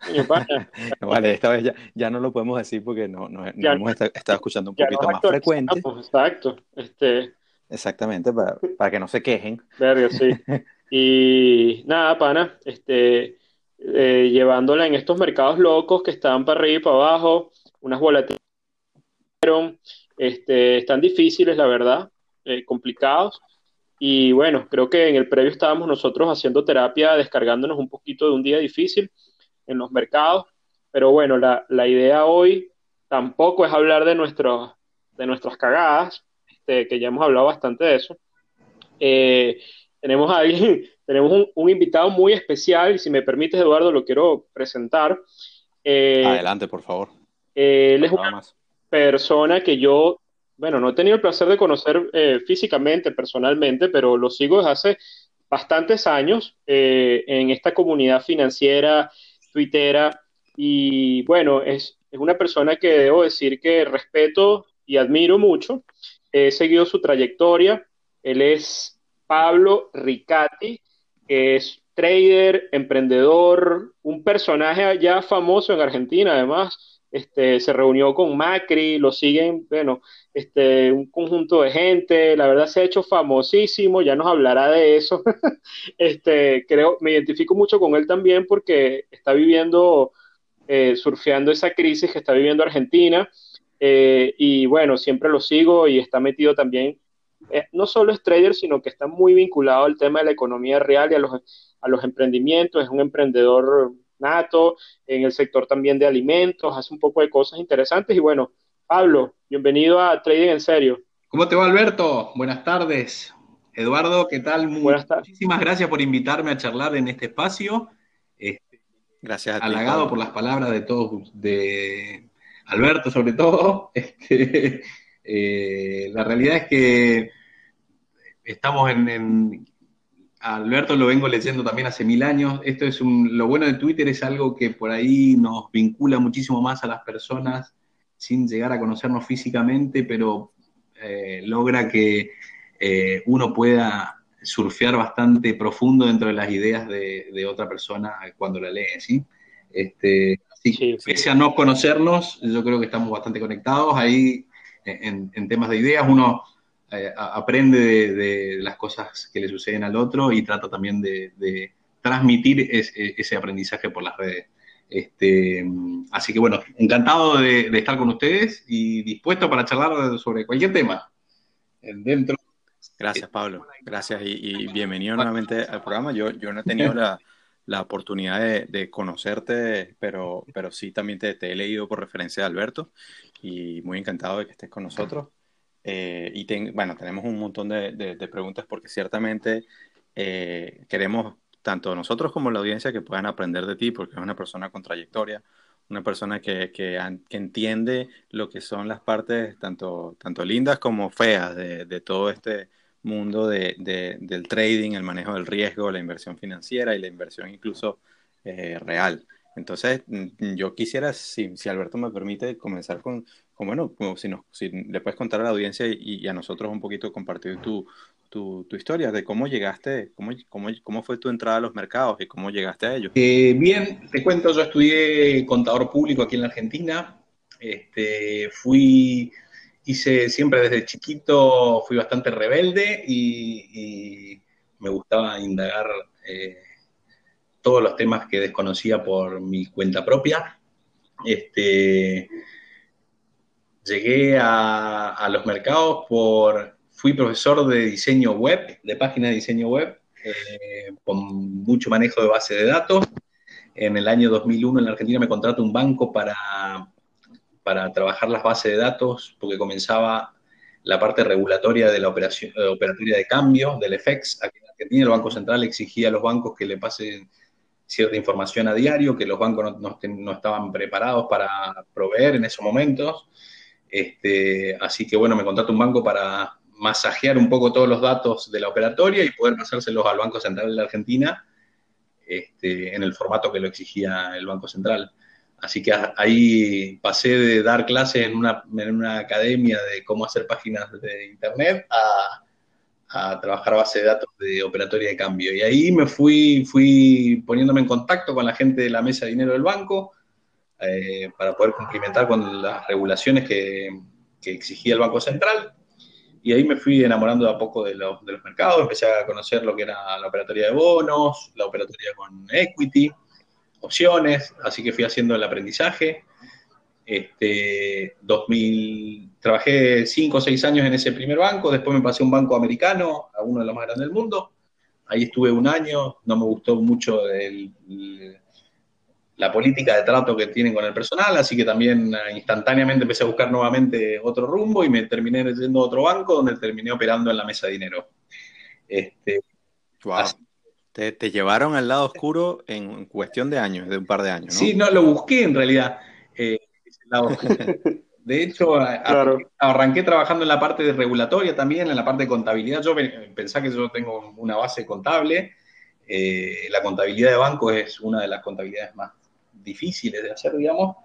vale, esta vez ya, no lo podemos decir porque no, no, hemos estado escuchando un poquito más frecuente. Exacto. Este... Exactamente, para, para, que no se quejen. Verga, sí. Y nada, pana, este, eh, llevándola en estos mercados locos que están para arriba y para abajo, unas volatilidades este, están difíciles, la verdad, eh, complicados. Y bueno, creo que en el previo estábamos nosotros haciendo terapia, descargándonos un poquito de un día difícil en los mercados. Pero bueno, la, la idea hoy tampoco es hablar de, nuestros, de nuestras cagadas, este, que ya hemos hablado bastante de eso. Eh, tenemos a alguien, tenemos un, un, invitado muy especial, y si me permites, Eduardo, lo quiero presentar. Eh, Adelante, por favor. Eh, él es una persona que yo, bueno, no he tenido el placer de conocer físicamente, personalmente, pero lo sigo desde hace bastantes años en esta comunidad financiera tuitera. Y bueno, es, es una persona que debo decir que respeto y admiro mucho. He seguido su trayectoria. Él es Pablo Ricati, que es trader, emprendedor, un personaje ya famoso en Argentina, además. Este, se reunió con Macri, lo siguen, bueno, este, un conjunto de gente, la verdad se ha hecho famosísimo, ya nos hablará de eso. este, creo, me identifico mucho con él también porque está viviendo, eh, surfeando esa crisis que está viviendo Argentina, eh, y bueno, siempre lo sigo y está metido también, eh, no solo es trader, sino que está muy vinculado al tema de la economía real y a los, a los emprendimientos, es un emprendedor nato, en el sector también de alimentos, hace un poco de cosas interesantes. Y bueno, Pablo, bienvenido a Trading en Serio. ¿Cómo te va, Alberto? Buenas tardes. Eduardo, ¿qué tal? Buenas tardes. Muchísimas gracias por invitarme a charlar en este espacio. Este, gracias a ti. Halagado por las palabras de todos, de Alberto sobre todo. Este, eh, la realidad es que estamos en Alberto lo vengo leyendo también hace mil años. Esto es un, lo bueno de Twitter es algo que por ahí nos vincula muchísimo más a las personas sin llegar a conocernos físicamente, pero eh, logra que eh, uno pueda surfear bastante profundo dentro de las ideas de, otra persona cuando la lee, ¿sí? Este, así, pese a no conocernos, yo creo que estamos bastante conectados ahí en, en temas de ideas. Uno eh, aprende de, las cosas que le suceden al otro y trata también de, transmitir ese aprendizaje por las redes. Este, así que bueno, encantado de, estar con ustedes y dispuesto para charlar sobre cualquier tema. Dentro. Gracias, Pablo. Gracias y, bienvenido nuevamente al programa. Yo, yo no he tenido la, la oportunidad de, conocerte, pero, pero sí también te, te, he leído por referencia de Alberto y muy encantado de que estés con nosotros. Eh, y bueno, tenemos un montón de, preguntas porque ciertamente eh, queremos, tanto nosotros como la audiencia, que puedan aprender de ti, porque es una persona con trayectoria, una persona que, que, entiende lo que son las partes tanto, tanto lindas como feas de, de todo este mundo de, del trading, el manejo del riesgo, la inversión financiera y la inversión incluso eh, real. Entonces, mm, yo quisiera, si, si Alberto me permite, comenzar con, bueno, si, nos, si le puedes contar a la audiencia y, a nosotros un poquito compartir tu, tu, historia de cómo llegaste, cómo, cómo, cómo, fue tu entrada a los mercados y cómo llegaste a ellos. Eh, bien, te cuento, yo estudié contador público aquí en la Argentina. Este, fui, hice siempre desde chiquito, fui bastante rebelde y, me gustaba indagar. Eh, todos los temas que desconocía por mi cuenta propia. Este, llegué a, los mercados por, fui profesor de diseño web, de página de diseño web, eh, con mucho manejo de base de datos. En el año 2001 en la Argentina me contrató un banco para, para trabajar las bases de datos, porque comenzaba la parte regulatoria de la operación, eh, operatoria de cambio, del FX. Aquí en Argentina el Banco Central exigía a los bancos que le pasen cierta información a diario, que los bancos no, estaban preparados para proveer en esos momentos. Este, así que bueno, me contrató un banco para masajear un poco todos los datos de la operatoria y poder pasárselos al Banco Central de la Argentina este, en el formato que lo exigía el Banco Central. Así que ahí pasé de dar clases en una, en una academia de cómo hacer páginas de Internet a, a trabajar base de datos de operatoria de cambio. Y ahí me fui, fui poniéndome en contacto con la gente de la mesa de dinero del banco eh, para poder cumplimentar con las regulaciones que, exigía el Banco Central. Y ahí me fui enamorando de a poco de los, de los mercados, empecé a conocer lo que era la operatoria de bonos, la operatoria con equity, opciones, así que fui haciendo el aprendizaje. Este, 2000, trabajé cinco o seis años en ese primer banco, después me pasé a un banco americano, a uno de los más grandes del mundo. Ahí estuve un año, no me gustó mucho la política de trato que tienen con el personal, así que también eh, instantáneamente empecé a buscar nuevamente otro rumbo y me terminé yendo a otro banco donde terminé operando en la mesa de dinero. Este, te, te, llevaron al lado oscuro en cuestión de años, de un par de años, ¿no? Sí, no, lo busqué en realidad. Eh, De hecho, arranqué trabajando en la parte de regulatoria también, en la parte de contabilidad. Yo pensaba que yo tengo una base contable. Eh, la contabilidad de banco es una de las contabilidades más difíciles de hacer, digamos.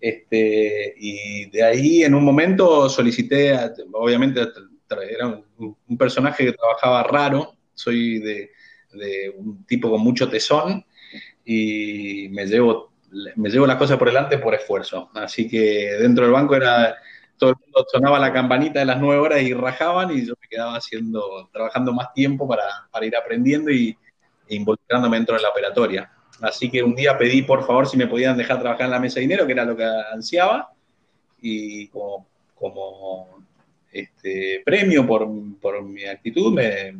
Este, y de ahí en un momento solicité, obviamente era un, personaje que trabajaba raro, soy de, un tipo con mucho tesón y me llevo me llevo las cosas por delante por esfuerzo. Así que dentro del banco era, todo el mundo sonaba la campanita de las nueve horas y rajaban y yo me quedaba haciendo, trabajando más tiempo para, ir aprendiendo y e involucrándome dentro de la operatoria. Así que un día pedí por favor si me podían dejar trabajar en la mesa de dinero, que era lo que ansiaba, y como, este, premio por, mi actitud me,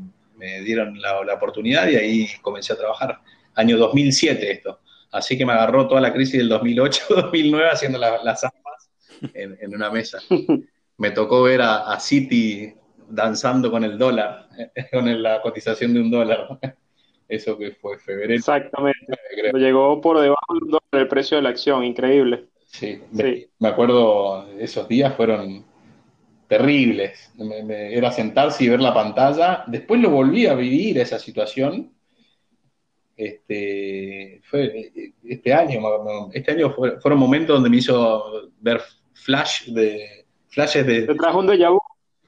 dieron la, la, oportunidad y ahí comencé a trabajar. Año 2007 esto. Así que me agarró toda la crisis del 2008-2009 haciendo las armas en, una mesa. Me tocó ver a, City danzando con el dólar, con la cotización de un dólar. Eso que fue febrero. Exactamente. Llegó por debajo del precio de la acción, increíble. Sí, Me, acuerdo, esos días fueron terribles. era sentarse y ver la pantalla. Después lo volví a vivir esa situación este, fue este año, este año fueron momentos donde me hizo ver flash de, flashes de... ¿Te trajo un déjà vu?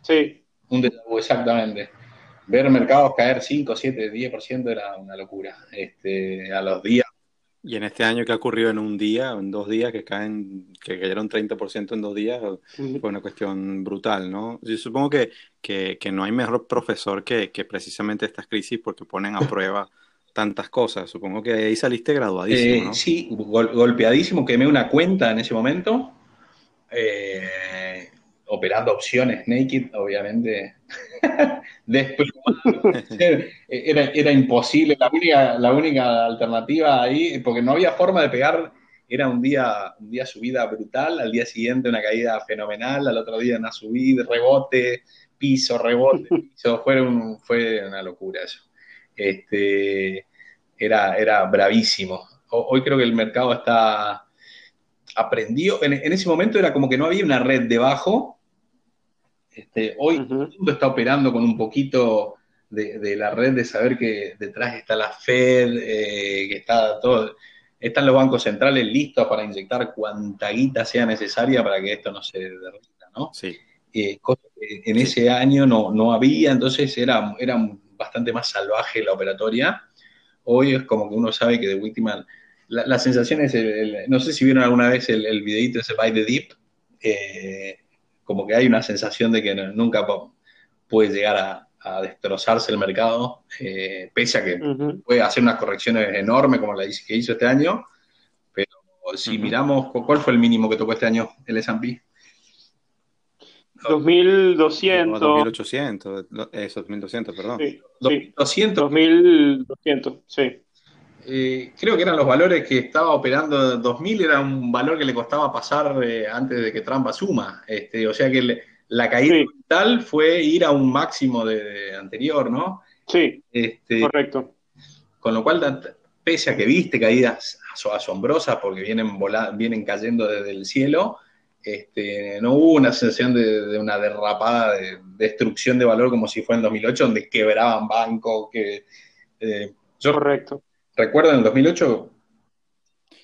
Sí. Un déjà vu, exactamente. Ver mercados caer 5, 7, 10% era una locura. Este, a los días. Y en este año que ha ocurrido en un día, en dos días, que caen, que cayeron 30% en dos días, fue una cuestión brutal, ¿no? Yo supongo que, que, que no hay mejor profesor que, que precisamente estas crisis porque ponen a prueba tantas cosas. Supongo que ahí saliste graduadísimo. Eh, sí, golpeadísimo, quemé una cuenta en ese momento. Eh, operando opciones naked, obviamente. era, era, imposible. La única, la única alternativa ahí, porque no había forma de pegar. Era un día, un día subida brutal, al día siguiente una caída fenomenal, al otro día una subida, rebote, piso, rebote, piso. Fue, fue una locura eso. Este, era, era bravísimo. Hoy creo que el mercado está aprendido. En, ese momento era como que no había una red debajo. Este, hoy todo el mundo está operando con un poquito de, la red de saber que detrás está la Fed, eh, que está todo, están los bancos centrales listos para inyectar cuanta guita sea necesaria para que esto no se derrita, ¿no? Sí. Eh, en ese año no, no había, entonces era, era bastante más salvaje la operatoria hoy es como que uno sabe que de última, la, sensación es, no sé si vieron alguna vez el, el videito ese By the Deep, eh, como que hay una sensación de que nunca puede llegar a, a destrozarse el mercado, eh, pese a que puede hacer unas correcciones enormes como la que hizo este año, pero si miramos, ¿cuál fue el mínimo que tocó este año el S&P? 2200. 2800, eso, 2200, perdón. Sí, 2200. 2200, sí. Eh, creo que eran los valores que estaba operando 2000, era un valor que le costaba pasar eh, antes de que Trump asuma. Este, o sea que le, la caída tal fue ir a un máximo de, anterior, ¿no? Sí, este, correcto. Con lo cual, pese a que viste caídas asombrosas porque vienen, vienen cayendo desde el cielo, este, no hubo una sensación de, una derrapada de, destrucción de valor como si fue en 2008, donde quebraban bancos, que... Eh, correcto. ¿Recuerdan en 2008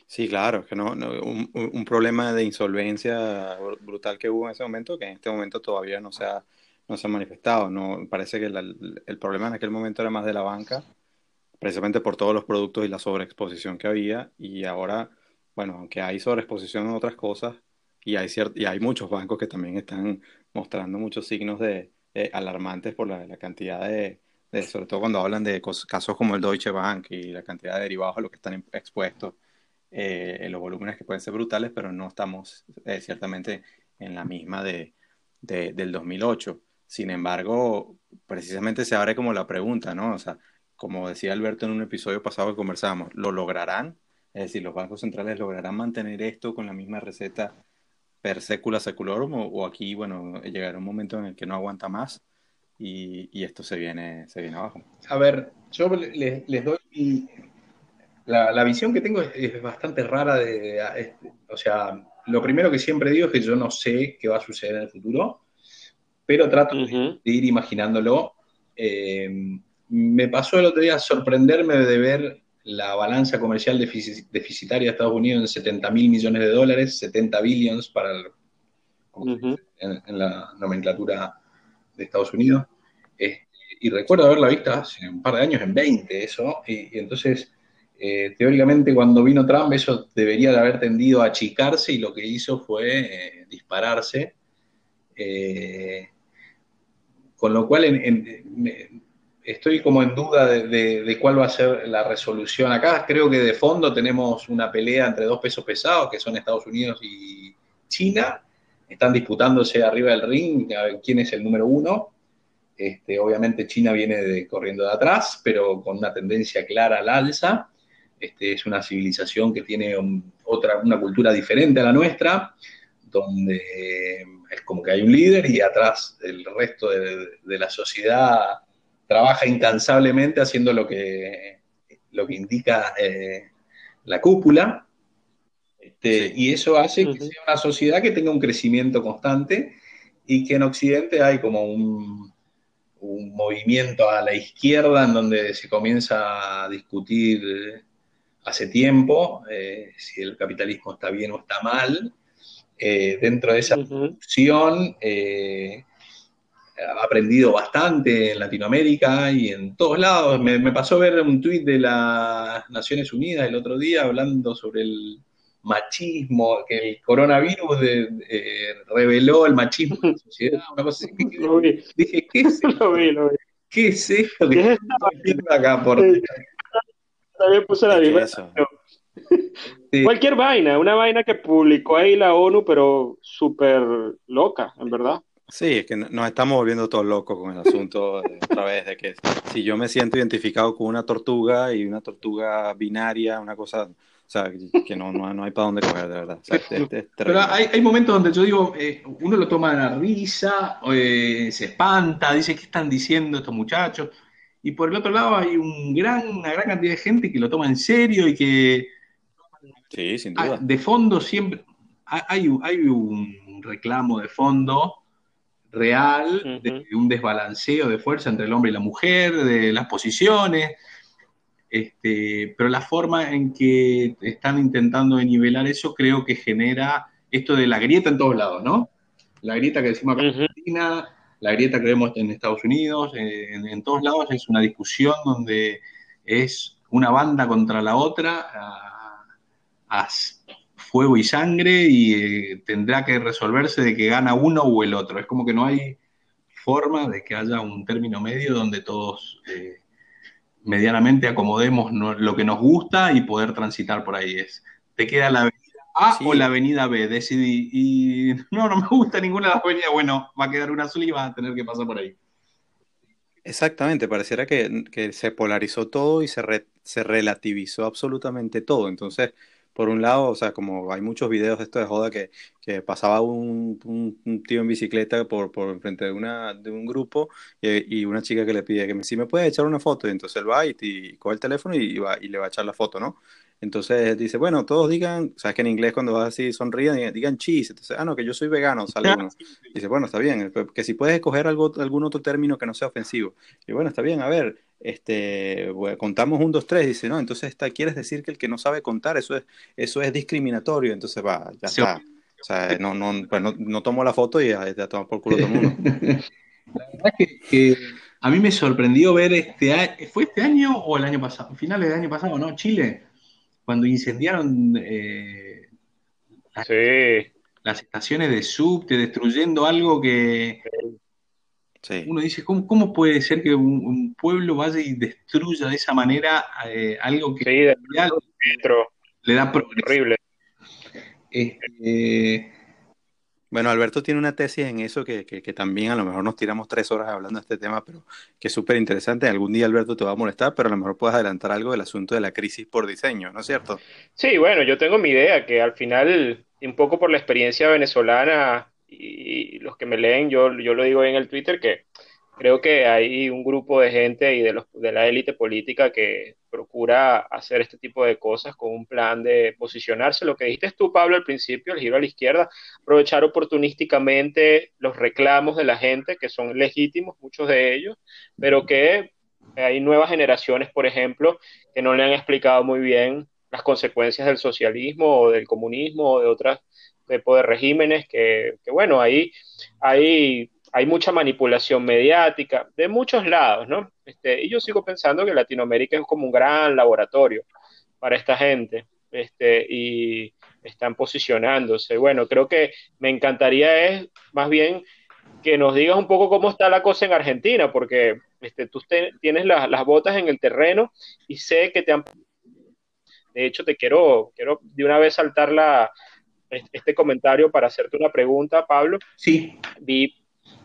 Sí, claro, que no, un, problema de insolvencia brutal que hubo en ese momento, que en este momento todavía no se ha, no se ha manifestado. No, parece que el problema en aquel momento era más de la banca, precisamente por todos los productos y la sobreexposición que había, y ahora, bueno, aunque hay sobreexposición en otras cosas, y hay, y hay muchos bancos que también están mostrando muchos signos de, alarmantes por la, cantidad de, sobre todo cuando hablan de casos como el Deutsche Bank y la cantidad de derivados a los que están expuestos eh, los volúmenes que pueden ser brutales, pero no estamos eh, ciertamente en la misma de, del 2008. Sin embargo, precisamente se abre como la pregunta, ¿no? O sea, como decía Alberto en un episodio pasado que conversábamos, ¿lo lograrán? Es decir, ¿los bancos centrales lograrán mantener esto con la misma receta per secula seculorum? O, aquí, bueno, llegará un momento en el que no aguanta más y, y esto se viene, se viene abajo. A ver, yo les, les doy la, visión que tengo es, bastante rara de, o sea, lo primero que siempre digo es que yo no sé qué va a suceder en el futuro, pero trato de, ir imaginándolo. Eh, me pasó el otro día sorprenderme de ver la balanza comercial deficitaria de Estados Unidos en 70 mil millones de dólares, 70 billions para en, la nomenclatura de Estados Unidos. Este, y recuerdo haberla vista hace un par de años en 20, eso, y entonces eh, teóricamente cuando vino Trump eso debería de haber tendido a achicarse y lo que hizo fue eh, dispararse. Eh, con lo cual estoy como en duda de, cuál va a ser la resolución acá. Creo que de fondo tenemos una pelea entre dos pesos pesados, que son Estados Unidos y China. Están disputándose arriba del ring a ver quién es el número uno. Este, obviamente China viene corriendo de atrás, pero con una tendencia clara al alza. Este, es una civilización que tiene otra, una cultura diferente a la nuestra, donde es como que hay un líder y atrás el resto de, la sociedad trabaja incansablemente haciendo lo que, lo que indica eh, la cúpula. Este, y eso hace que sea una sociedad que tenga un crecimiento constante y que en Occidente hay como un, un movimiento a la izquierda en donde se comienza a discutir hace tiempo, eh, si el capitalismo está bien o está mal. Eh, dentro de esa discusión eh, ha aprendido bastante en Latinoamérica y en todos lados. Me, pasó ver un tuit de las Naciones Unidas el otro día hablando sobre el machismo, que el coronavirus reveló el machismo en la sociedad, una cosa así. Dije, ¿qué es esto? ¿Qué es esto que acá por también puse la misma. Cualquier vaina, una vaina que publicó ahí la ONU, pero súper loca, en verdad. Sí, es que nos estamos volviendo todos locos con el asunto otra vez de que si yo me siento identificado con una tortuga y una tortuga binaria, una cosa, sea, que no, no, hay para dónde coger, de verdad. pero hay, hay, momentos donde yo digo, eh, uno lo toma a la risa, eh, se espanta, dice, ¿qué están diciendo estos muchachos? y por el otro lado hay un gran, una gran cantidad de gente que lo toma en serio y que sí, sin duda. de fondo siempre hay, hay un reclamo de fondo real de un desbalanceo de fuerza entre el hombre y la mujer, de las posiciones, este, pero la forma en que están intentando nivelar eso creo que genera esto de la grieta en todos lados, ¿no? La grieta que decimos acá en Argentina, la grieta que vemos en Estados Unidos, eh, en, todos lados es una discusión donde es una banda contra la otra, a, fuego y sangre, y eh, tendrá que resolverse de que gana uno o el otro. Es como que no hay forma de que haya un término medio donde todos eh, medianamente acomodemos lo que nos gusta y poder transitar por ahí. Es, te queda la avenida A o la avenida B, decidí. Y no, no me gusta ninguna de las avenidas. Bueno, va a quedar una sola y vas a tener que pasar por ahí. Exactamente, pareciera que, se polarizó todo y se, se relativizó absolutamente todo. Entonces, por un lado, o sea, como hay muchos videos de esto de joda que, que pasaba un, un, tío en bicicleta por, por enfrente de, una, de un grupo y, y, una chica que le pide que si me puede echar una foto, y entonces él va y, y coge el teléfono y, va, y le va a echar la foto, ¿no? Entonces dice, bueno, todos digan, sabes que en inglés cuando vas así sonríen, digan cheese. Entonces, ah, no, que yo soy vegano, sale uno. Dice, bueno, está bien, que si puedes escoger algo, algún otro término que no sea ofensivo. Y bueno, está bien, a ver, este, contamos un, dos, tres. Dice, no, entonces está, quieres decir que el que no sabe contar, eso es, eso es discriminatorio. Entonces va, ya está. O sea, no, no, pues no, no, tomo la foto y ya, ya toma por culo todo el mundo. La verdad es que, a mí me sorprendió ver este ¿fue este año o el año pasado? Finales del año pasado, ¿no? Chile cuando incendiaron eh, las, estaciones de subte, destruyendo algo que uno dice, ¿cómo, puede ser que un, pueblo vaya y destruya de esa manera eh, algo que le da progreso? Horrible. Este, bueno, Alberto tiene una tesis en eso que, que, también a lo mejor nos tiramos tres horas hablando de este tema, pero que es súper interesante. Algún día Alberto te va a molestar, pero a lo mejor puedes adelantar algo del asunto de la crisis por diseño, ¿no es cierto? Sí, bueno, yo tengo mi idea que al final, un poco por la experiencia venezolana y, los que me leen, yo, yo lo digo en el Twitter, que creo que hay un grupo de gente y de, los, de la élite política que procura hacer este tipo de cosas con un plan de posicionarse. Lo que dijiste tú, Pablo, al principio, el giro a la izquierda, aprovechar oportunísticamente los reclamos de la gente, que son legítimos, muchos de ellos, pero que hay nuevas generaciones, por ejemplo, que no le han explicado muy bien las consecuencias del socialismo o del comunismo o de otros tipos de regímenes que, que bueno, ahí hay hay mucha manipulación mediática de muchos lados, ¿no? Este, y yo sigo pensando que Latinoamérica es como un gran laboratorio para esta gente, este, y están posicionándose. Bueno, creo que me encantaría es más bien que nos digas un poco cómo está la cosa en Argentina, porque este, tú tienes las botas en el terreno y sé que te han... De hecho, te quiero, quiero de una vez saltar la, este comentario para hacerte una pregunta, Pablo. Sí. Vi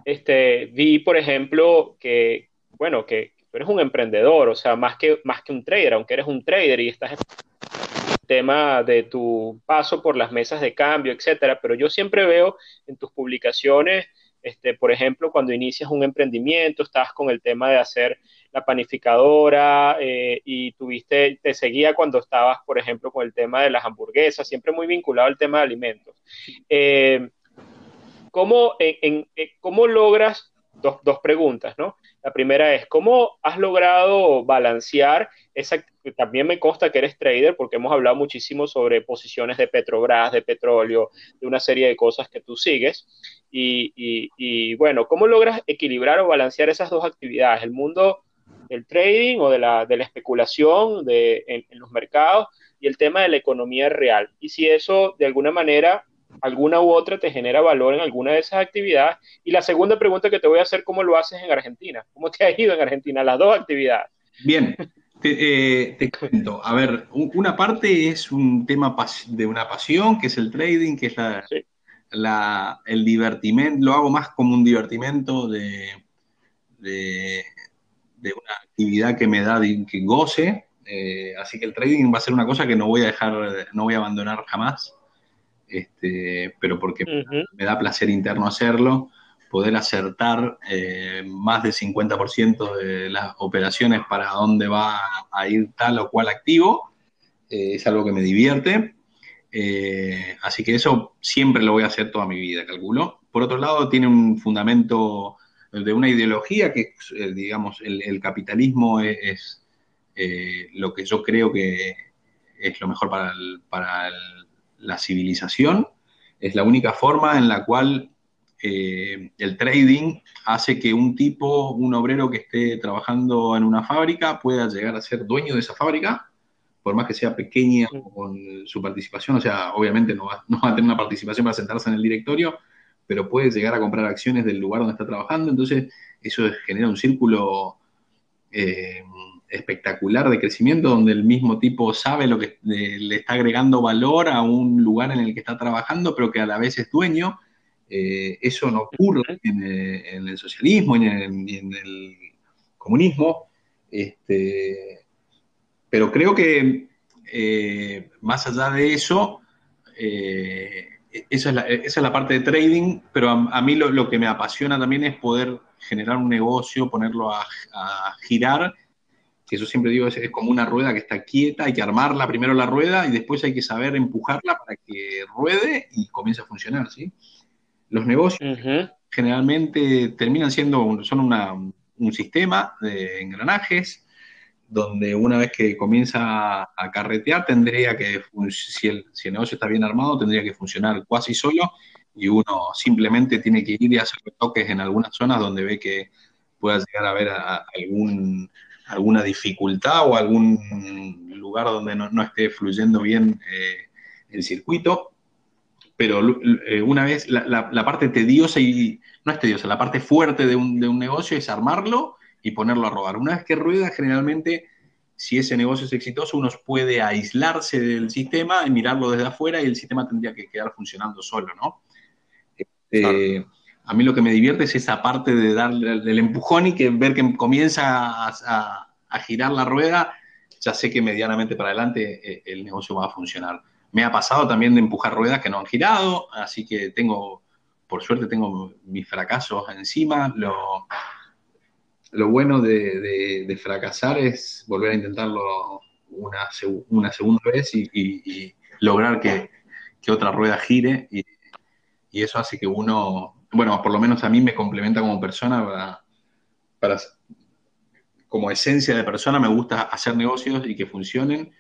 este, vi, por ejemplo, que, bueno, que tú eres un emprendedor, o sea, más que, más que un trader, aunque eres un trader y estás en el tema de tu paso por las mesas de cambio, etcétera, pero yo siempre veo en tus publicaciones, este, por ejemplo, cuando inicias un emprendimiento, estás con el tema de hacer la panificadora eh, y tuviste, te seguía cuando estabas, por ejemplo, con el tema de las hamburguesas, siempre muy vinculado al tema de alimentos. Eh, ¿Cómo, en, ¿cómo logras, dos, dos, preguntas, ¿no? La primera es, ¿cómo has logrado balancear esa, también me consta que eres trader porque hemos hablado muchísimo sobre posiciones de Petrobras, de petróleo, de una serie de cosas que tú sigues. Y, y, bueno, ¿cómo logras equilibrar o balancear esas dos actividades? El mundo del trading o de la, de la especulación de, en, en los mercados y el tema de la economía real. Y si eso de alguna manera alguna u otra te genera valor en alguna de esas actividades. Y la segunda pregunta que te voy a hacer, ¿cómo lo haces en Argentina? ¿Cómo te ha ido en Argentina las dos actividades? Bien, te, eh, cuento. A ver, una parte es un tema de una pasión, que es el trading, que es la, el divertimento, lo hago más como un divertimento de, de, una actividad que me da, que goce. Eh, así que el trading va a ser una cosa que no voy a dejar, no voy a abandonar jamás este, pero porque me da placer interno hacerlo, poder acertar eh, más del 50% de las operaciones para dónde va a ir tal o cual activo, eh, es algo que me divierte. Eh, así que eso siempre lo voy a hacer toda mi vida, calculo. Por otro lado, tiene un fundamento de una ideología que, digamos, el, capitalismo es, lo que yo creo que es lo mejor para para el la civilización, es la única forma en la cual eh, el trading hace que un tipo, un obrero que esté trabajando en una fábrica pueda llegar a ser dueño de esa fábrica, por más que sea pequeña con su participación, o sea, obviamente no va, no va a tener una participación para sentarse en el directorio, pero puede llegar a comprar acciones del lugar donde está trabajando, entonces eso genera un círculo eh, espectacular de crecimiento donde el mismo tipo sabe lo que le está agregando valor a un lugar en el que está trabajando, pero que a la vez es dueño. Eh, eso no ocurre en, el socialismo ni en, el comunismo. Este, pero creo que eh, más allá de eso, esa es, la, parte de trading, pero a, mí lo, que me apasiona también es poder generar un negocio, ponerlo a, girar, que yo siempre digo, es, como una rueda que está quieta, hay que armarla primero la rueda y después hay que saber empujarla para que ruede y comience a funcionar, ¿sí? Los negocios generalmente terminan siendo, son un sistema de engranajes, donde una vez que comienza a carretear, tendría que, si el, si el negocio está bien armado, tendría que funcionar casi solo y uno simplemente tiene que ir y hacer toques en algunas zonas donde ve que pueda llegar a haber algún, alguna dificultad o algún lugar donde no, esté fluyendo bien eh, el circuito. Pero eh, una vez, la, la, parte tediosa y, no es tediosa, la parte fuerte de un, de un negocio es armarlo y ponerlo a rodar. Una vez que rueda, generalmente, si ese negocio es exitoso, uno puede aislarse del sistema y mirarlo desde afuera y el sistema tendría que quedar funcionando solo, ¿no? Este, a mí lo que me divierte es esa parte de darle el empujón y que ver que comienza a, girar la rueda, ya sé que medianamente para adelante eh, el negocio va a funcionar. Me ha pasado también de empujar ruedas que no han girado, así que tengo, por suerte tengo mis fracasos encima. Lo, lo bueno de, fracasar es volver a intentarlo una, una segunda vez y, lograr que, otra rueda gire y, eso hace que uno, bueno, por lo menos a mí me complementa como persona para, como esencia de persona me gusta hacer negocios y que funcionen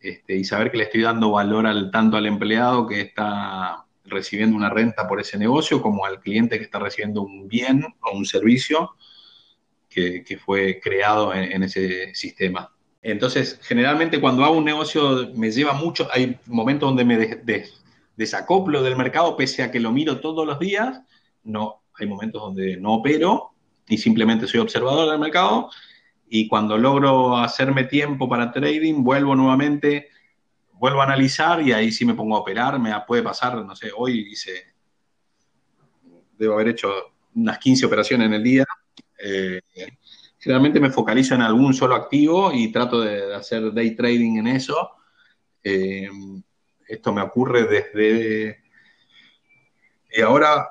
este, y saber que le estoy dando valor al, tanto al empleado que está recibiendo una renta por ese negocio como al cliente que está recibiendo un bien o un servicio que, fue creado en, ese sistema. Entonces, generalmente cuando hago un negocio me lleva mucho, hay momentos donde me desacoplo del mercado pese a que lo miro todos los días, no, hay momentos donde no opero y simplemente soy observador del mercado y cuando logro hacerme tiempo para trading, vuelvo nuevamente, vuelvo a analizar y ahí sí me pongo a operar, me puede pasar, no sé, hoy hice, debo haber hecho unas 15 operaciones en el día, eh, generalmente me focalizo en algún solo activo y trato de hacer day trading en eso. Eh, esto me ocurre desde... Y ahora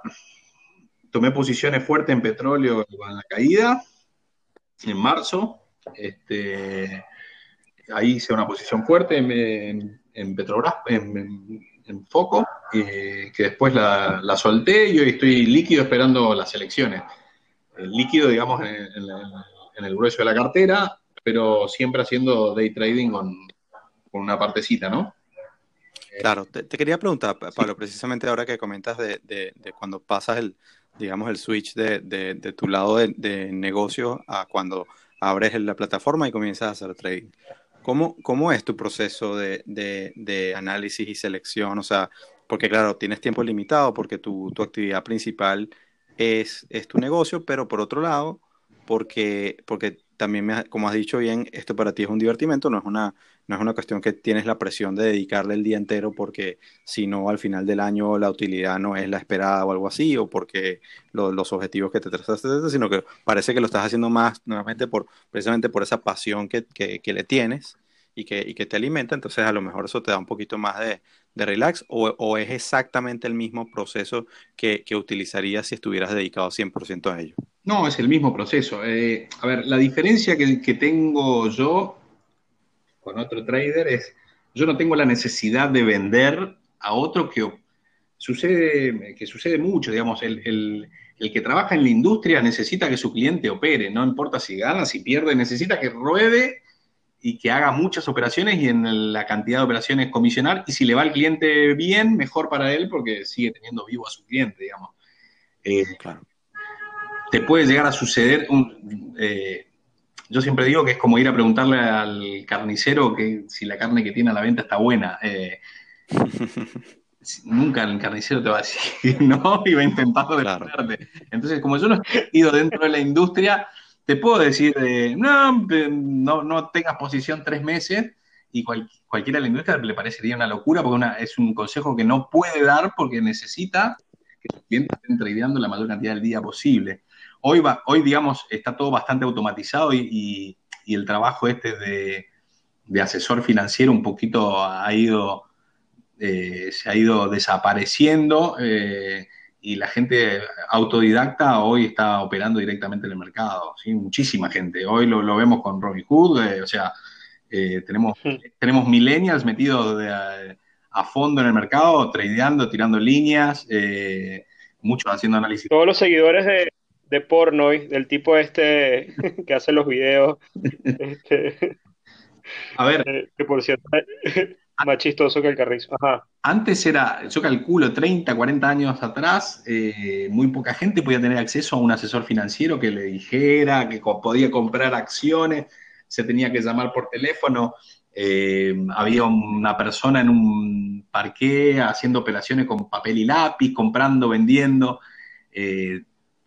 tomé posiciones fuertes en petróleo en la caída, en marzo. Este, ahí hice una posición fuerte en, en, en, Foco, que después la, la solté y hoy estoy líquido esperando las elecciones líquido, digamos, en, el grueso de la cartera, pero siempre haciendo day trading con, una partecita, ¿no? Claro, te, quería preguntar, Pablo, precisamente ahora que comentas de, cuando pasas el, digamos, el switch de, tu lado de, negocio a cuando abres la plataforma y comienzas a hacer trading. ¿Cómo, cómo es tu proceso de, análisis y selección? O sea, porque claro, tienes tiempo limitado porque tu, tu actividad principal es, tu negocio, pero por otro lado, porque, porque también, como has dicho bien, esto para ti es un divertimento, no es, una, no es una cuestión que tienes la presión de dedicarle el día entero porque si no, al final del año la utilidad no es la esperada o algo así, o porque los objetivos que te trazaste, sino que parece que lo estás haciendo más nuevamente por, precisamente por esa pasión que, que le tienes y que, y que te alimenta, entonces a lo mejor eso te da un poquito más de, de relax o, es exactamente el mismo proceso que, que utilizarías si estuvieras dedicado 100% a ello? No, es el mismo proceso. Eh, a ver, la diferencia que, que, tengo yo con otro trader es, yo no tengo la necesidad de vender a otro que sucede, que sucede mucho, digamos, el, el, el que trabaja en la industria necesita que su cliente opere, no importa si gana, si pierde, necesita que ruede y que haga muchas operaciones y en la cantidad de operaciones comisionar. Y si le va al cliente bien, mejor para él porque sigue teniendo vivo a su cliente, digamos. Eh, claro. Te puede llegar a suceder, un, eh, yo siempre digo que es como ir a preguntarle al carnicero que si la carne que tiene a la venta está buena. Eh, nunca el carnicero te va a decir no y va a intentar defenderte. Entonces, como yo no he ido dentro de la industria, te puedo decir, no, no, no tengas posición tres meses y cualquiera de la industria le parecería una locura porque es un consejo que no puede dar porque necesita que los clientes estén tradeando la mayor cantidad del día posible. Hoy, hoy digamos, está todo bastante automatizado y, el trabajo este de, asesor financiero un poquito ha ido, eh, se ha ido desapareciendo eh, y la gente autodidacta hoy está operando directamente en el mercado, ¿sí? muchísima gente. Hoy lo, lo vemos con Robinhood, Hood, eh, o sea, tenemos, tenemos millennials metidos a, fondo en el mercado, tradeando, tirando líneas, muchos haciendo análisis. Todos los seguidores de, de Pornoy, del tipo este que hace los videos. Este, a ver. Eh, que por cierto, más chistoso que el carrizo. Antes era, yo calculo, 30, 40 años atrás, eh, muy poca gente podía tener acceso a un asesor financiero que le dijera que podía comprar acciones, se tenía que llamar por teléfono. Eh, había una persona en un parque haciendo operaciones con papel y lápiz, comprando, vendiendo.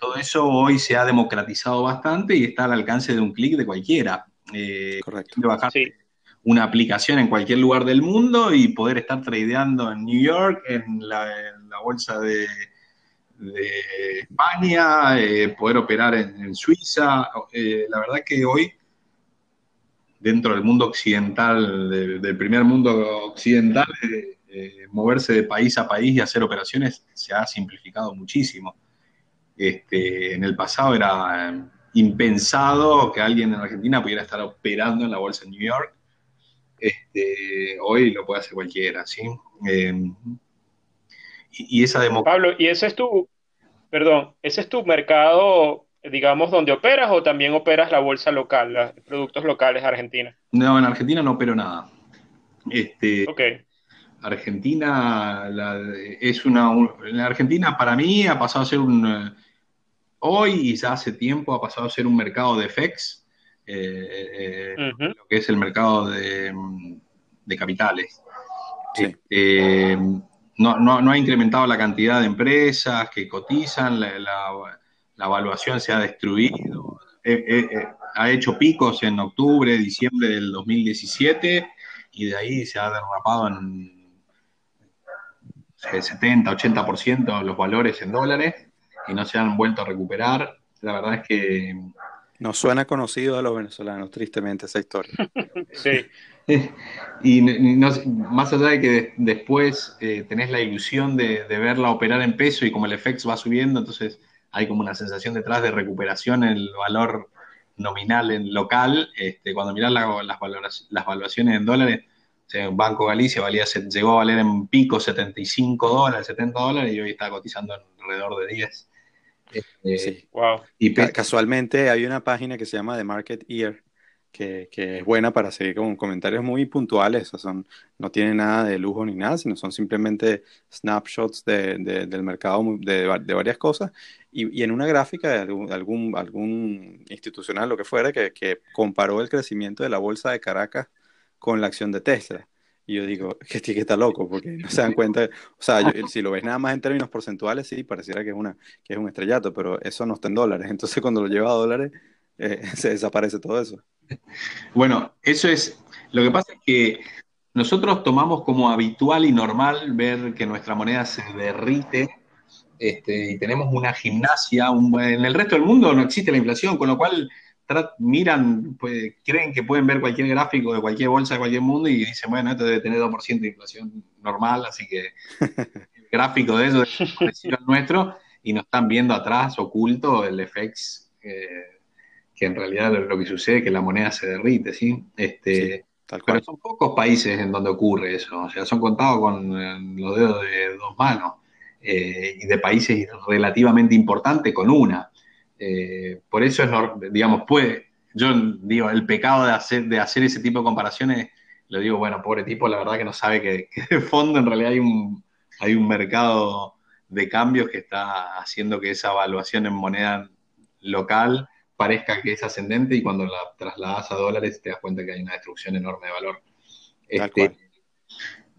Todo eso hoy se ha democratizado bastante y está al alcance de un clic de cualquiera. Eh, Correcto. bajar una aplicación en cualquier lugar del mundo y poder estar tradeando en New York, en la, bolsa de, España, eh, poder operar en, Suiza. Eh, la verdad que hoy, dentro del mundo occidental, del primer mundo occidental, moverse de país a país y hacer operaciones se ha simplificado muchísimo. Este, en el pasado era eh, impensado que alguien en Argentina pudiera estar operando en la bolsa en New York. Este, hoy lo puede hacer cualquiera, ¿sí? Em, y, esa democracia. Pablo, ¿y ese es tu, perdón, ese es tu mercado, digamos, donde operas o también operas la bolsa local, los productos locales Argentina? No, en Argentina no opero nada. Este. Argentina es una, en Argentina para mí ha pasado a ser un, hoy y ya hace tiempo ha pasado a ser un mercado de FX, eh, eh, lo que es el mercado de, capitales. Este, no, ha incrementado la cantidad de empresas que cotizan, la, evaluación se ha destruido, eh, ha hecho picos en octubre, diciembre del 2017 y de ahí se ha derrapado en 70, 80% los valores en dólares y no se han vuelto a recuperar. La verdad es que... Nos suena conocido a los venezolanos, tristemente, esa historia. sí. y más allá de que después eh, tenés la ilusión de, verla operar en peso y como el FX va subiendo, entonces hay como una sensación detrás de recuperación en el valor nominal en local. Este, cuando mirás las, las valuaciones en dólares, Banco Galicia valía, llegó a valer en pico 75 dólares, 70 dólares y hoy está cotizando alrededor de 10. Este, sí. wow. Y casualmente hay una página que se llama The Market Ear, que, es buena para seguir con comentarios muy puntuales, son, no tiene nada de lujo ni nada, sino son simplemente snapshots del mercado de, varias cosas. Y, en una gráfica de algún, algún, institucional, lo que fuera, que, que comparó el crecimiento de la bolsa de Caracas con la acción de Tesla. Y yo digo, que que está loco, porque no se dan cuenta, o sea, si lo ves nada más en términos porcentuales, sí, pareciera que es, una, que es un estrellato, pero eso no está en dólares. Entonces, cuando lo lleva a dólares, eh, se desaparece todo eso. Bueno, eso es, lo que pasa es que nosotros tomamos como habitual y normal ver que nuestra moneda se derrite este, y tenemos una gimnasia, en el resto del mundo no existe la inflación, con lo cual miran, pues, creen que pueden ver cualquier gráfico de cualquier bolsa de cualquier mundo y dicen, bueno, esto debe tener 2% de inflación normal, así que el gráfico de eso es parecido al nuestro y nos están viendo atrás oculto el FX, eh, que en realidad lo, que sucede es que la moneda se derrite, ¿sí? Este, pero son pocos países en donde ocurre eso, o sea, son contados con eh, los dedos de dos manos. Eh, y de países relativamente importantes con una. Eh, por eso es, digamos, puede, yo digo, el pecado de hacer, de hacer ese tipo de comparaciones, lo digo, bueno, pobre tipo, la verdad que no sabe que, de fondo en realidad hay un, hay un mercado de cambios que está haciendo que esa evaluación en moneda local parezca que es ascendente y cuando la trasladas a dólares te das cuenta que hay una destrucción enorme de valor. Este,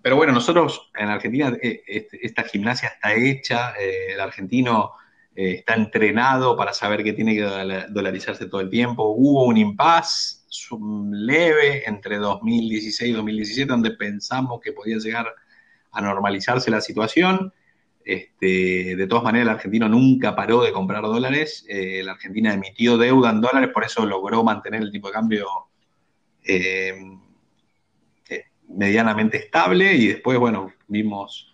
pero bueno, nosotros en Argentina eh, este, esta gimnasia está hecha, eh, el argentino está entrenado para saber que tiene que dolarizarse todo el tiempo. Hubo un impasse leve entre 2016 y 2017 donde pensamos que podía llegar a normalizarse la situación. Este, de todas maneras, el argentino nunca paró de comprar dólares. Eh, la Argentina emitió deuda en dólares, por eso logró mantener el tipo de cambio eh, eh, medianamente estable. Y después, bueno, vimos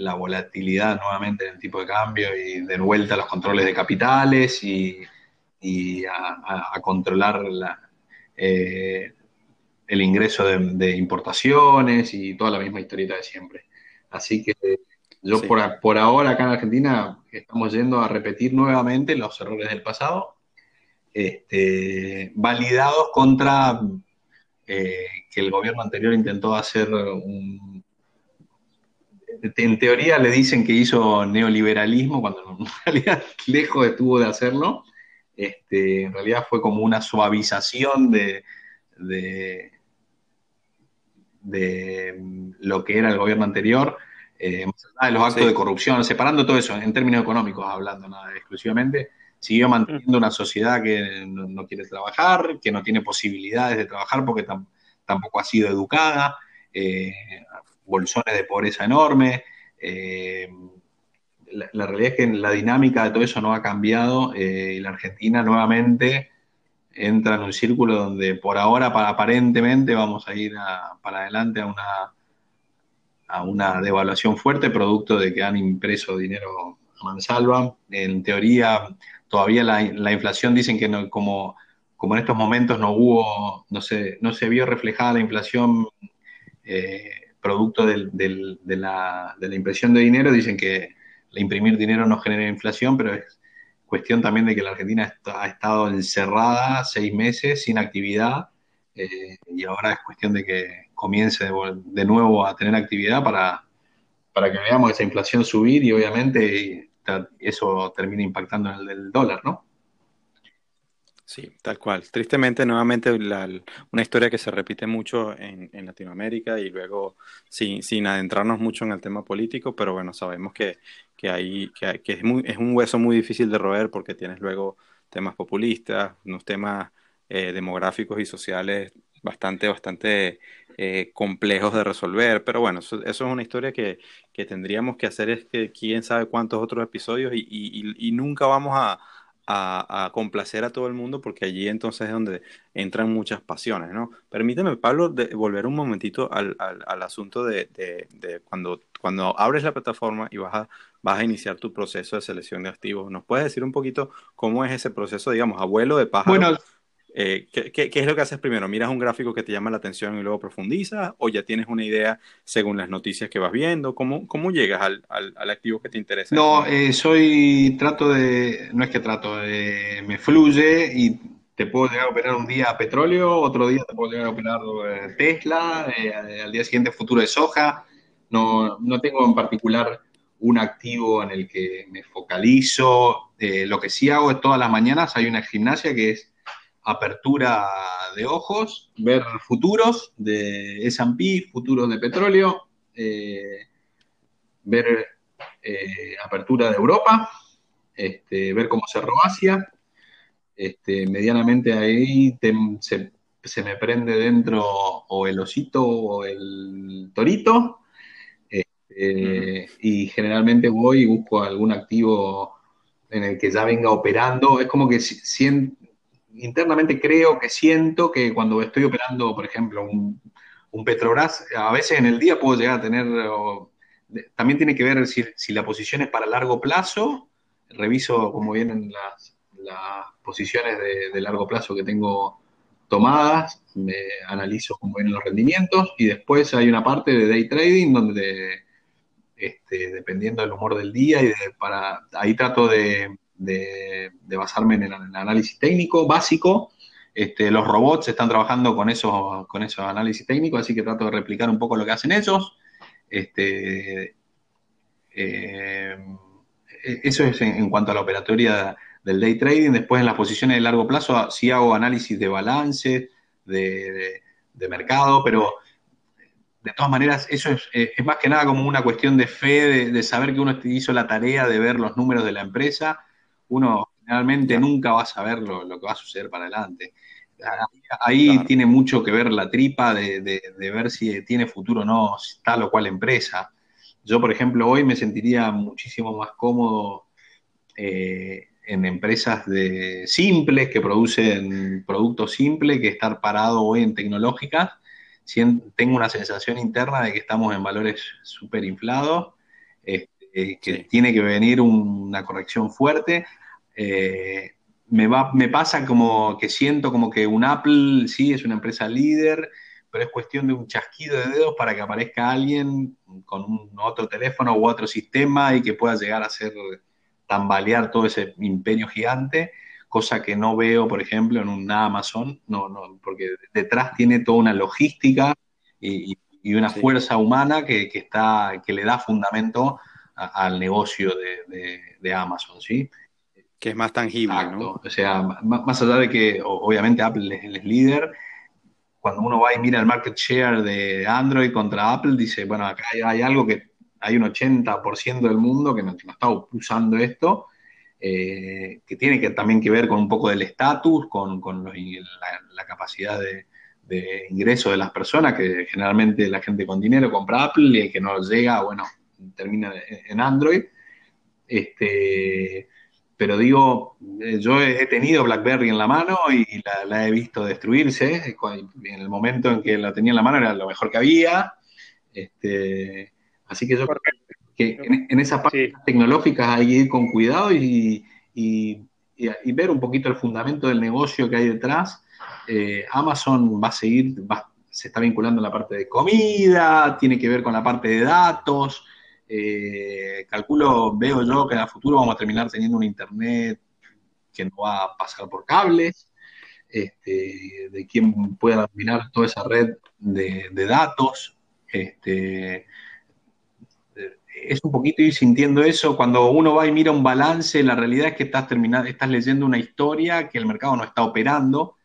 la volatilidad nuevamente en el tipo de cambio y de vuelta los controles de capitales y, a, controlar el ingreso de, de importaciones y toda la misma historieta de siempre. Así que yo por, ahora acá en Argentina estamos yendo a repetir nuevamente los errores del pasado, este, validados contra eh, que el gobierno anterior intentó hacer un... En teoría le dicen que hizo neoliberalismo, cuando en realidad lejos estuvo de hacerlo. Este, en realidad fue como una suavización de, de de lo que era el gobierno anterior, eh, de los actos de corrupción, separando todo eso en términos económicos, hablando nada exclusivamente, siguió manteniendo una sociedad que no, quiere trabajar, que no tiene posibilidades de trabajar porque tampoco ha sido educada, eh, bolsones de pobreza enorme. Eh, la, realidad es que la dinámica de todo eso no ha cambiado y la Argentina nuevamente entra en un círculo donde por ahora aparentemente vamos a ir para adelante a una, a una devaluación fuerte producto de que han impreso dinero a mansalva. En teoría, todavía la, inflación dicen que no, como, como en estos momentos no hubo, no se, no se vio reflejada la inflación eh, producto de, la, de la impresión de dinero, dicen que imprimir dinero no genera inflación, pero es cuestión también de que la Argentina ha estado encerrada seis meses sin actividad eh, y ahora es cuestión de que comience de, nuevo a tener actividad para, para, que veamos esa inflación subir y obviamente eso termine impactando en el del dólar, ¿no? Sí, tal cual. Tristemente, nuevamente, una historia que se repite mucho en, Latinoamérica y luego sin, sin, adentrarnos mucho en el tema político, pero bueno, sabemos que, que, hay, que, que es, muy, es un hueso muy difícil de roer porque tienes luego temas populistas, unos temas eh, demográficos y sociales bastante, bastante eh, complejos de resolver, pero bueno, eso, es una historia que, que, tendríamos que hacer es que quién sabe cuántos otros episodios y, y, y nunca vamos a a, complacer a todo el mundo porque allí entonces es donde entran muchas pasiones, ¿no? Permíteme, Pablo, de, volver un momentito al, al, asunto de, de, cuando, cuando abres la plataforma y vas a, vas a iniciar tu proceso de selección de activos. ¿Nos puedes decir un poquito cómo es ese proceso, digamos, abuelo de pájaro? Bueno, eh, ¿qué, es lo que haces primero? ¿Miras un gráfico que te llama la atención y luego profundizas? ¿O ya tienes una idea según las noticias que vas viendo? ¿Cómo, llegas al, activo que te interesa? No, eh, soy, trato de, no es que trato, de, me fluye y te puedo llegar a operar un día petróleo, otro día te puedo llegar a operar eh, Tesla, al día siguiente futuro de soja. No, no tengo en particular un activo en el que me focalizo. lo que sí hago es todas las mañanas hay una gimnasia que es apertura de ojos, ver futuros de S&P, futuros de petróleo, eh, ver eh, apertura de Europa, este, ver cómo cerró Asia, este, medianamente ahí se, me prende dentro o el osito o el torito, este, y generalmente voy y busco algún activo en el que ya venga operando, es como que siento internamente creo que siento que cuando estoy operando, por ejemplo, un, un Petrobras, a veces en el día puedo llegar a tener, también tiene que ver si, la posición es para largo plazo, reviso cómo vienen las, las posiciones de, largo plazo que tengo tomadas, me analizo cómo vienen los rendimientos y después hay una parte de day trading donde este, dependiendo del humor del día y para ahí trato de de, basarme en el, análisis técnico básico. Este, los robots están trabajando con esos, con esos análisis técnicos, así que trato de replicar un poco lo que hacen ellos. Este, eh, eso es en, cuanto a la operatoria del day trading. Después en las posiciones de largo plazo sí hago análisis de balance, de, mercado, pero de todas maneras, eso es, más que nada como una cuestión de fe, de, saber que uno hizo la tarea de ver los números de la empresa. Uno generalmente nunca va a saber lo, que va a suceder para adelante. Ahí tiene mucho que ver la tripa de, ver si tiene futuro o no tal o cual empresa. Yo, por ejemplo, hoy me sentiría muchísimo más cómodo eh, en empresas de simples que producen productos simples que estar parado hoy en tecnológicas tengo una sensación interna de que estamos en valores súper inflados, este, que tiene que venir una corrección fuerte. Eh, me, va, me pasa como que siento como que un Apple sí es una empresa líder, pero es cuestión de un chasquido de dedos para que aparezca alguien con un, otro teléfono u otro sistema y que pueda llegar a hacer tambalear todo ese imperio gigante cosa que no veo, por ejemplo, en un Amazon, no, no, porque detrás tiene toda una logística y, una fuerza humana que, está, que le da fundamento al negocio de, Amazon, ¿sí? Que es más tangible, ¿no? O sea, más, allá de que obviamente Apple es, líder, cuando uno va y mira el market share de Android contra Apple, dice, bueno, acá hay, algo que hay un 80% del mundo que no, que no está usando esto, eh, que tiene que, también que ver con un poco del estatus, con, la, capacidad de, ingreso de las personas, que generalmente la gente con dinero compra Apple y el que no llega, bueno, termina en Android. Este, pero digo, eh, yo he tenido BlackBerry en la mano y la, he visto destruirse. En el momento en que la tenía en la mano era lo mejor que había. Este, así que yo creo que en, esas partes tecnológicas hay que ir con cuidado y, ver un poquito el fundamento del negocio que hay detrás. Eh, Amazon va a seguir, se está vinculando en la parte de comida, tiene que ver con la parte de datos. Eh, calculo, veo yo que en el futuro vamos a terminar teniendo un Internet que no va a pasar por cables, este, de quien pueda dominar toda esa red de, datos. Este, es un poquito ir sintiendo eso. Cuando uno va y mira un balance, la realidad es que estás, terminando, estás leyendo una historia que el mercado no está operando,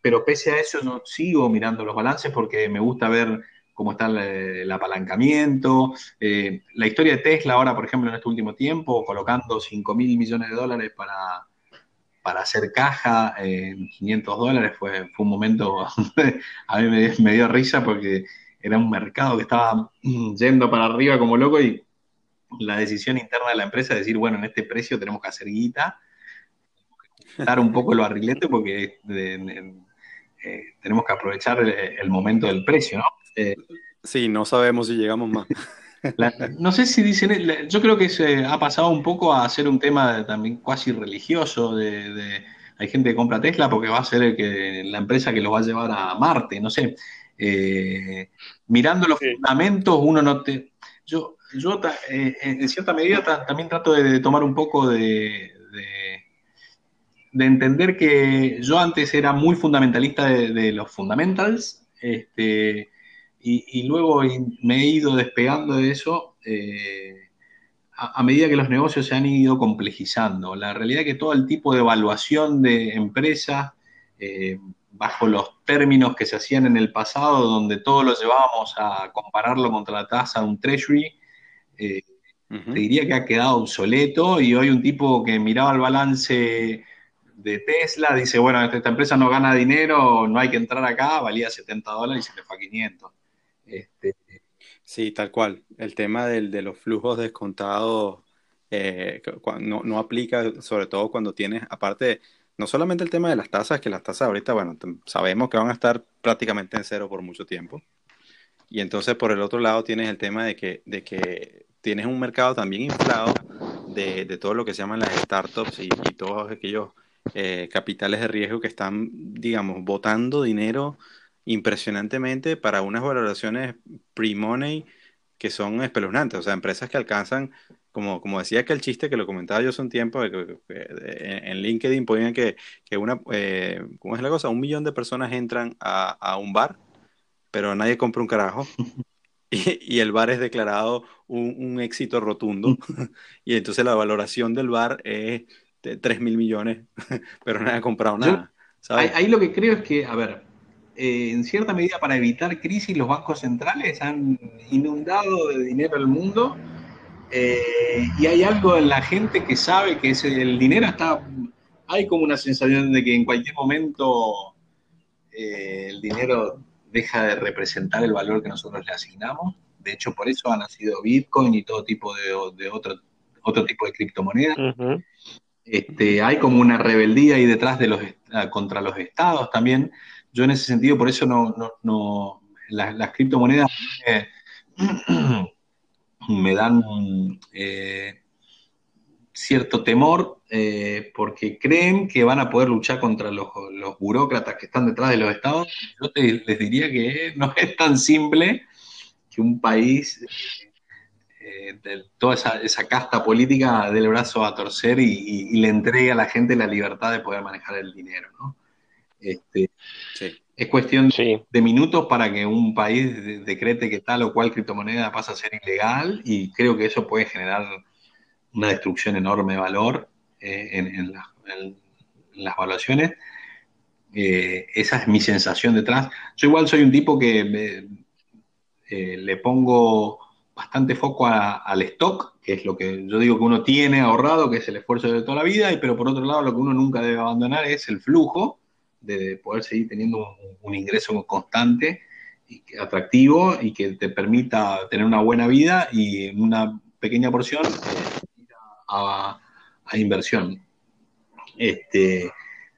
pero pese a eso yo sigo mirando los balances porque me gusta ver cómo está el, apalancamiento. Eh, la historia de Tesla ahora, por ejemplo, en este último tiempo, colocando 5 mil millones de dólares para, para hacer caja en 500 dólares, fue, un momento, a mí me, dio risa porque era un mercado que estaba yendo para arriba como loco y la decisión interna de la empresa es decir, bueno, en este precio tenemos que hacer guita, dar un poco lo barrilete porque eh, tenemos que aprovechar el, momento del precio, ¿no? Eh, sí, no sabemos si llegamos más. no sé si dicen, yo creo que se ha pasado un poco a ser un tema también casi religioso de, hay gente que compra Tesla porque va a ser el que, la empresa que lo va a llevar a Marte, no sé. Eh, mirando los fundamentos, uno no te... Yo, yo eh, en cierta medida también trato de, tomar un poco de, de, entender que yo antes era muy fundamentalista de, los fundamentals, este, y, luego me he ido despegando de eso eh, a, medida que los negocios se han ido complejizando. La realidad es que todo el tipo de evaluación de empresas, eh, bajo los términos que se hacían en el pasado, donde todo lo llevábamos a compararlo contra la tasa de un treasury, eh, te diría que ha quedado obsoleto y hoy un tipo que miraba el balance de Tesla dice, bueno, esta empresa no gana dinero, no hay que entrar acá, valía 70 dólares y se te fue a 500. Este, sí, tal cual. El tema del, de los flujos descontados eh, no, no, aplica, sobre todo cuando tienes, aparte, no solamente el tema de las tasas, que las tasas ahorita, bueno, sabemos que van a estar prácticamente en cero por mucho tiempo. Y entonces por el otro lado tienes el tema de que, de que tienes un mercado también inflado de, de todo lo que se llaman las startups y, todos aquellos eh, capitales de riesgo que están, digamos, botando dinero impresionantemente para unas valoraciones pre-money que son espeluznantes. O sea, empresas que alcanzan como, como decía que el chiste que lo comentaba yo hace un tiempo, en LinkedIn ponían que, que una, eh, ¿cómo es la cosa? Un millón de personas entran a, a un bar, pero nadie compra un carajo. Y, y, el bar es declarado un, un éxito rotundo. y entonces la valoración del bar es de 3 mil millones, pero nadie ha comprado nada. Ahí, lo que creo es que, a ver, eh, en cierta medida para evitar crisis, los bancos centrales han inundado de dinero el mundo eh, y hay algo en la gente que sabe que ese, el dinero está, hay como una sensación de que en cualquier momento eh, el dinero deja de representar el valor que nosotros le asignamos. De hecho, por eso ha nacido Bitcoin y todo tipo de, otro, otro tipo de criptomonedas. este, hay como una rebeldía ahí detrás de los, contra los estados también. Yo en ese sentido, por eso no, no, las, criptomonedas me dan eh, cierto temor eh, porque creen que van a poder luchar contra los, burócratas que están detrás de los estados. Yo les diría que no es tan simple que un país, eh, de toda esa, casta política, dé el brazo a torcer y, le entregue a la gente la libertad de poder manejar el dinero. ¿no? Este, Es cuestión de minutos para que un país decrete que tal o cual criptomoneda pasa a ser ilegal y creo que eso puede generar una destrucción enorme de valor eh, en, las evaluaciones. Eh, esa es mi sensación detrás. Yo igual soy un tipo que eh, le pongo bastante foco al stock, que es lo que yo digo que uno tiene ahorrado, que es el esfuerzo de toda la vida, y pero por otro lado lo que uno nunca debe abandonar es el flujo de poder seguir teniendo un, ingreso constante y atractivo y que te permita tener una buena vida y una pequeña porción a, inversión. Este,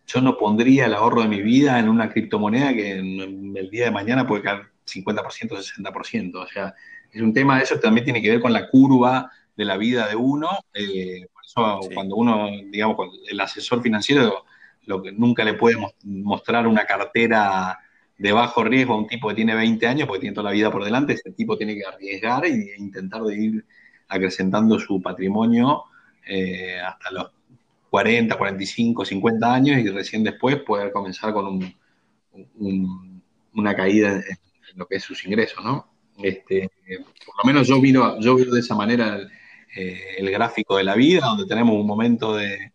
yo no pondría el ahorro de mi vida en una criptomoneda que en el día de mañana puede caer 50%, 60%. O sea, es un tema, de eso también tiene que ver con la curva de la vida de uno. Eh, por eso cuando uno, digamos, el asesor financiero lo que nunca le puede mostrar una cartera de bajo riesgo a un tipo que tiene 20 años, porque tiene toda la vida por delante, ese tipo tiene que arriesgar e intentar de ir acrecentando su patrimonio eh, hasta los 40, 45, 50 años y recién después poder comenzar con una caída en, lo que es sus ingresos, ¿no? Este, por lo menos yo miro, yo veo de esa manera el, eh, gráfico de la vida, donde tenemos un momento de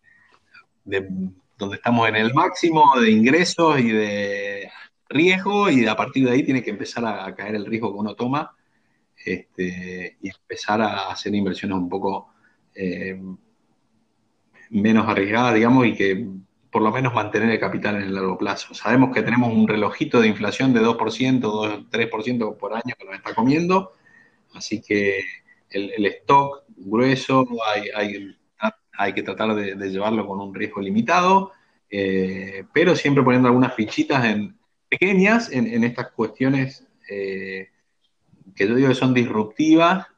donde estamos en el máximo de ingresos y de riesgo y a partir de ahí tiene que empezar a, caer el riesgo que uno toma este, y empezar a hacer inversiones un poco eh, menos arriesgadas, digamos, y que por lo menos mantener el capital en el largo plazo. Sabemos que tenemos un relojito de inflación de 2%, 2 3% por año que nos está comiendo, así que el, stock grueso hay hay que tratar de, llevarlo con un riesgo limitado, eh, pero siempre poniendo algunas fichitas pequeñas en, estas cuestiones eh, que yo digo que son disruptivas,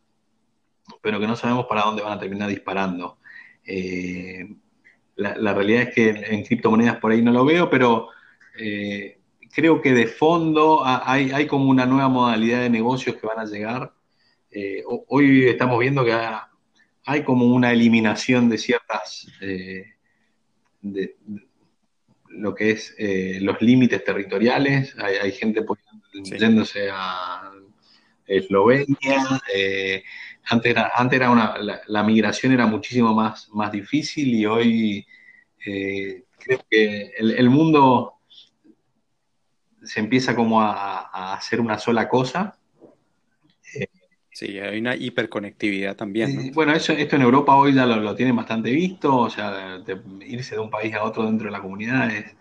pero que no sabemos para dónde van a terminar disparando. Eh, la, realidad es que en, criptomonedas por ahí no lo veo, pero creo que de fondo hay, hay, como una nueva modalidad de negocios que van a llegar. hoy estamos viendo que hay como una eliminación de ciertas, eh, de, lo que es eh, los límites territoriales, hay, gente yéndose a Eslovenia, eh, antes era, antes era una, la, migración era muchísimo más, más difícil y hoy creo que el, mundo se empieza como a, a hacer una sola cosa Sí, hay una hiperconectividad también. Bueno, eso, esto en Europa hoy ya lo, lo tienen bastante visto, o sea, irse de un país a otro dentro de la comunidad es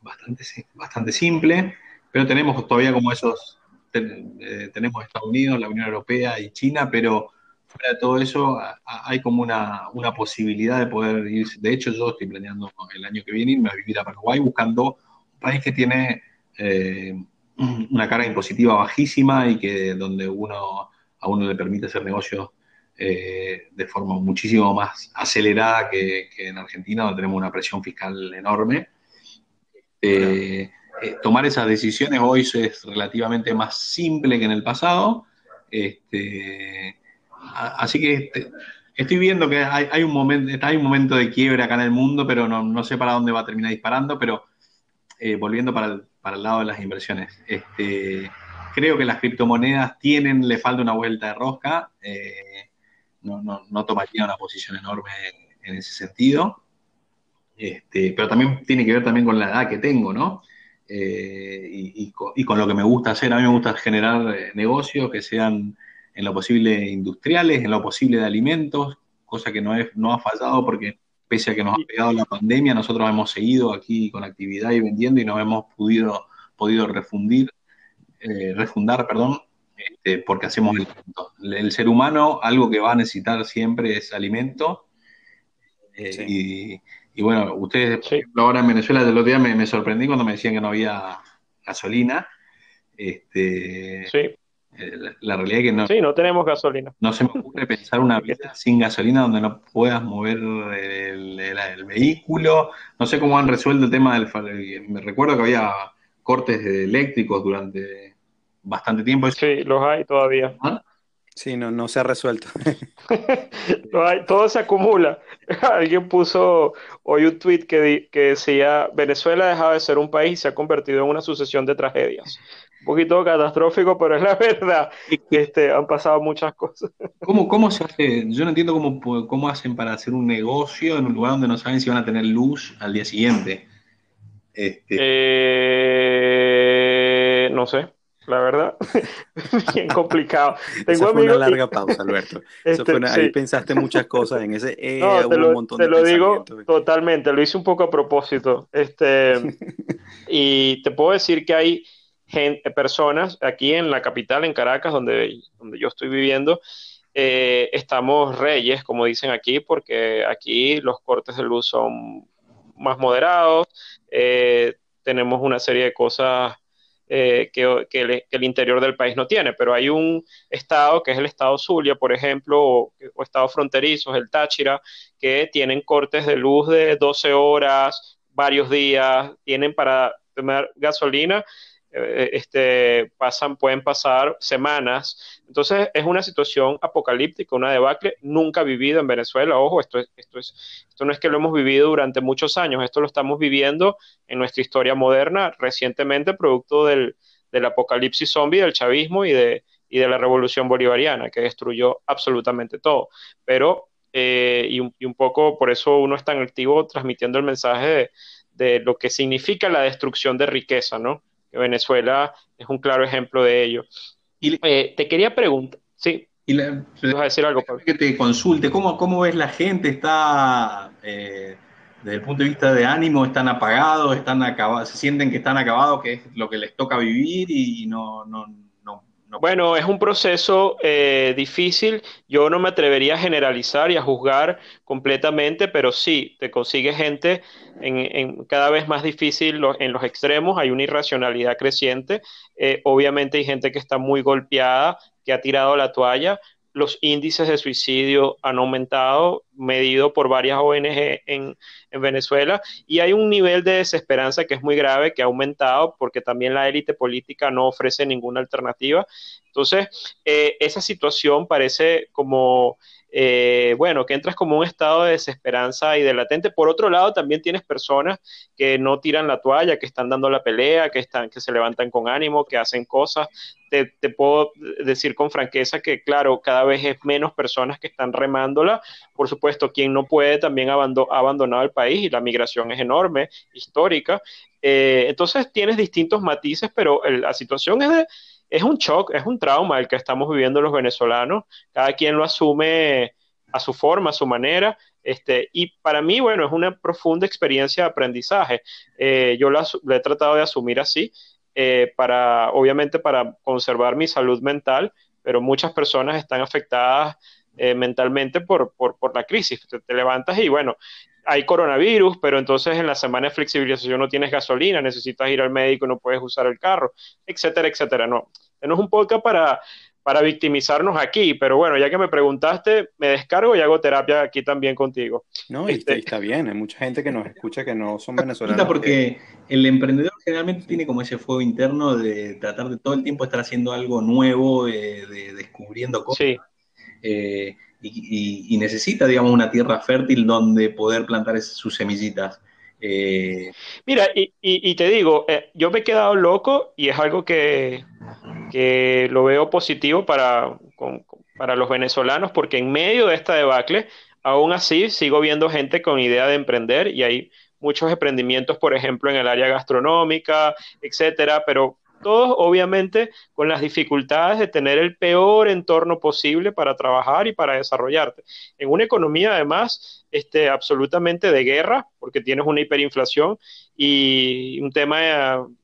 bastante, bastante simple, pero tenemos todavía como esos, eh, tenemos Estados Unidos, la Unión Europea y China, pero fuera de todo eso hay como una, posibilidad de poder ir, de hecho yo estoy planeando el año que viene irme a vivir a Paraguay buscando un país que tiene eh, una carga impositiva bajísima y que donde uno a uno le permite hacer negocios eh, de forma muchísimo más acelerada que, en Argentina, donde tenemos una presión fiscal enorme. Eh, eh, tomar esas decisiones hoy es relativamente más simple que en el pasado. Este, así que este, estoy viendo que hay, un momento, hay un momento de quiebre acá en el mundo, pero no, sé para dónde va a terminar disparando, pero volviendo para el, para el, lado de las inversiones. Este, creo que las criptomonedas tienen, le falta una vuelta de rosca. Eh, no, no, tomaría una posición enorme en, ese sentido. Este, pero también tiene que ver también con la edad que tengo, ¿no? eh, y, con, lo que me gusta hacer. A mí me gusta generar eh, negocios que sean en lo posible industriales, en lo posible de alimentos, cosa que no, no ha fallado porque pese a que nos ha pegado la pandemia, nosotros hemos seguido aquí con actividad y vendiendo y no hemos podido refundir, eh, refundar, perdón, este, porque hacemos el, el, ser humano, algo que va a necesitar siempre es alimento. y, y bueno, ustedes, ahora en Venezuela, el otro día me, me, sorprendí cuando me decían que no había gasolina. Este, sí. Eh, la, realidad es que no. Sí, no tenemos gasolina. No se me ocurre pensar una vida sin gasolina donde no puedas mover el, vehículo. No sé cómo han resuelto el tema del. Me recuerdo que había cortes eléctricos durante bastante tiempo. Sí, los hay todavía. ¿Ah? Sí, no, no se ha resuelto. Todo se acumula. Alguien puso hoy un tweet que, que decía, Venezuela ha dejado de ser un país y se ha convertido en una sucesión de tragedias. Un poquito catastrófico, pero es la verdad. Este, han pasado muchas cosas. ¿Cómo, ¿Cómo se hace? Yo no entiendo cómo, cómo hacen para hacer un negocio en un lugar donde no saben si van a tener luz al día siguiente. Este... Eh, no sé la verdad. Bien complicado. Tengo fue una larga pausa, Alberto. Este, ahí pensaste muchas cosas en ese. Eh, no, te lo, te lo digo totalmente. Lo hice un poco a propósito. Este, y te puedo decir que hay gente, personas aquí en la capital, en Caracas, donde, donde yo estoy viviendo. Eh, estamos reyes, como dicen aquí, porque aquí los cortes de luz son más moderados. Eh, tenemos una serie de cosas eh, que, el, interior del país no tiene, pero hay un estado que es el estado Zulia, por ejemplo, o, estados fronterizos, el Táchira, que tienen cortes de luz de 12 horas, varios días, tienen para tomar gasolina este, pasan, pueden pasar semanas. Entonces es una situación apocalíptica, una debacle nunca vivida en Venezuela. Ojo, esto, es, esto, es, esto no es que lo hemos vivido durante muchos años, esto lo estamos viviendo en nuestra historia moderna recientemente, producto del, del apocalipsis zombie, del chavismo y de, y de la revolución bolivariana, que destruyó absolutamente todo. Pero, eh, y, un, y, un, poco por eso uno es tan activo transmitiendo el mensaje de, de lo que significa la destrucción de riqueza, ¿no? Venezuela es un claro ejemplo de ello. Y, eh, te quería preguntar, sí. Y ¿Vas a decir algo, Que te consulte, ¿cómo, cómo ves la gente? ¿Está, eh, desde el punto de vista de ánimo, están apagados, están acabados, se sienten que están acabados, que es lo que les toca vivir y no, no, bueno, es un proceso eh, difícil. Yo no me atrevería a generalizar y a juzgar completamente, pero sí, te consigue gente en, cada vez más difícil en los extremos. Hay una irracionalidad creciente. Eh, obviamente hay gente que está muy golpeada, que ha tirado la toalla, los índices de suicidio han aumentado, medido por varias ONG en, Venezuela, y hay un nivel de desesperanza que es muy grave, que ha aumentado porque también la élite política no ofrece ninguna alternativa. Entonces, eh, esa situación parece como eh, bueno, que entras como un estado de desesperanza y de latente. Por otro lado, también tienes personas que no tiran la toalla, que están dando la pelea, que, están, que se levantan con ánimo, que hacen cosas. Te, puedo decir con franqueza que, claro, cada vez es menos personas que están remándola. Por supuesto, quien no puede también ha abandonado el país y la migración es enorme, histórica. Eh, entonces tienes distintos matices, pero la situación es de es un shock, es un trauma el que estamos viviendo los venezolanos. Cada quien lo asume a su forma, a su manera. Este, y para mí, bueno, es una profunda experiencia de aprendizaje. Eh, yo lo, he tratado de asumir así, eh, para, obviamente para conservar mi salud mental, pero muchas personas están afectadas eh, mentalmente por, por, por, la crisis. Te, te, levantas y bueno, hay coronavirus, pero entonces en la semana de flexibilización no tienes gasolina, necesitas ir al médico, no puedes usar el carro, etcétera, etcétera. No, no es un podcast para, para victimizarnos aquí, pero bueno, ya que me preguntaste, me descargo y hago terapia aquí también contigo. No, y este está bien, hay mucha gente que nos escucha que no son venezolanos. Porque el emprendedor generalmente tiene como ese fuego interno de tratar de todo el tiempo estar haciendo algo nuevo, de, descubriendo cosas. Sí. Eh, y, necesita, digamos, una tierra fértil donde poder plantar sus semillitas. Eh, Mira, y, te digo, eh, yo me he quedado loco y es algo que, lo veo positivo para, para los venezolanos, porque en medio de esta debacle, aún así sigo viendo gente con idea de emprender y hay muchos emprendimientos, por ejemplo, en el área gastronómica, etcétera, pero todos obviamente con las dificultades de tener el peor entorno posible para trabajar y para desarrollarte. En una economía además este, absolutamente de guerra, porque tienes una hiperinflación y un tema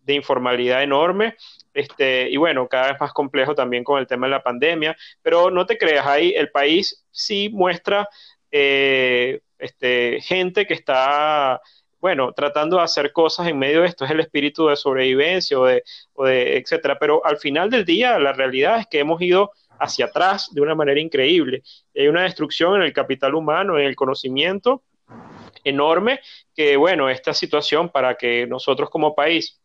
de, informalidad enorme, este, y bueno, cada vez más complejo también con el tema de la pandemia, pero no te creas, ahí el país sí muestra eh, este, gente que está bueno, tratando de hacer cosas en medio de esto, es el espíritu de sobrevivencia o de, o de etcétera. Pero al final del día, la realidad es que hemos ido hacia atrás de una manera increíble. Hay una destrucción en el capital humano, en el conocimiento enorme, que bueno, esta situación para que nosotros como país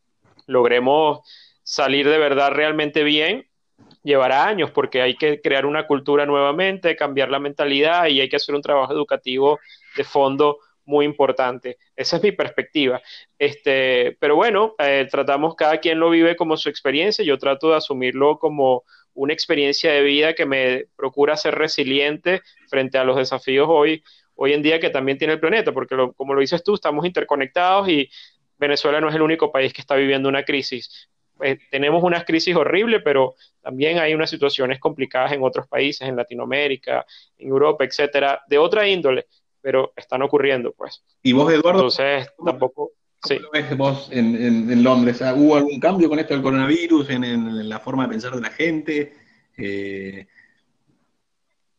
logremos salir de verdad realmente bien, llevará años porque hay que crear una cultura nuevamente, cambiar la mentalidad y hay que hacer un trabajo educativo de fondo muy importante. Esa es mi perspectiva. Este, pero bueno, eh, tratamos, cada quien lo vive como su experiencia, yo trato de asumirlo como una experiencia de vida que me procura ser resiliente frente a los desafíos hoy, hoy en día que también tiene el planeta, porque como lo dices tú, estamos interconectados y Venezuela no es el único país que está viviendo una crisis. Eh, tenemos una crisis horrible, pero también hay unas situaciones complicadas en otros países, en Latinoamérica, en Europa, etcétera, de otra índole pero están ocurriendo, pues. ¿Y vos, Eduardo? Entonces, tampoco... ¿Cómo lo ves vos en, Londres? ¿Hubo algún cambio con esto del coronavirus, en, la forma de pensar de la gente? Eh,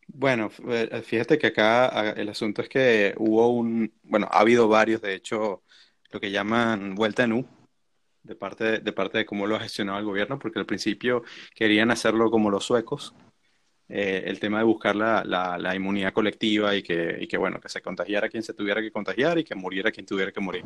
bueno, eh, fíjate que acá el asunto es que hubo un, bueno, ha habido varios, de hecho, lo que llaman vuelta en U, de parte de, parte de cómo lo ha gestionado el gobierno, porque al principio querían hacerlo como los suecos, eh, el tema de buscar la, la, inmunidad colectiva y que, y que, bueno, que se contagiara quien se tuviera que contagiar y que muriera quien tuviera que morir.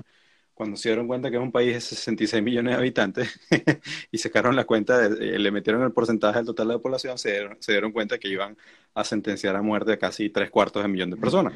Cuando se dieron cuenta que es un país de 66 millones de habitantes y sacaron la cuenta, eh, le metieron el porcentaje del total de la población, se dieron, se dieron cuenta que iban a sentenciar a muerte a casi tres cuartos de millón de personas.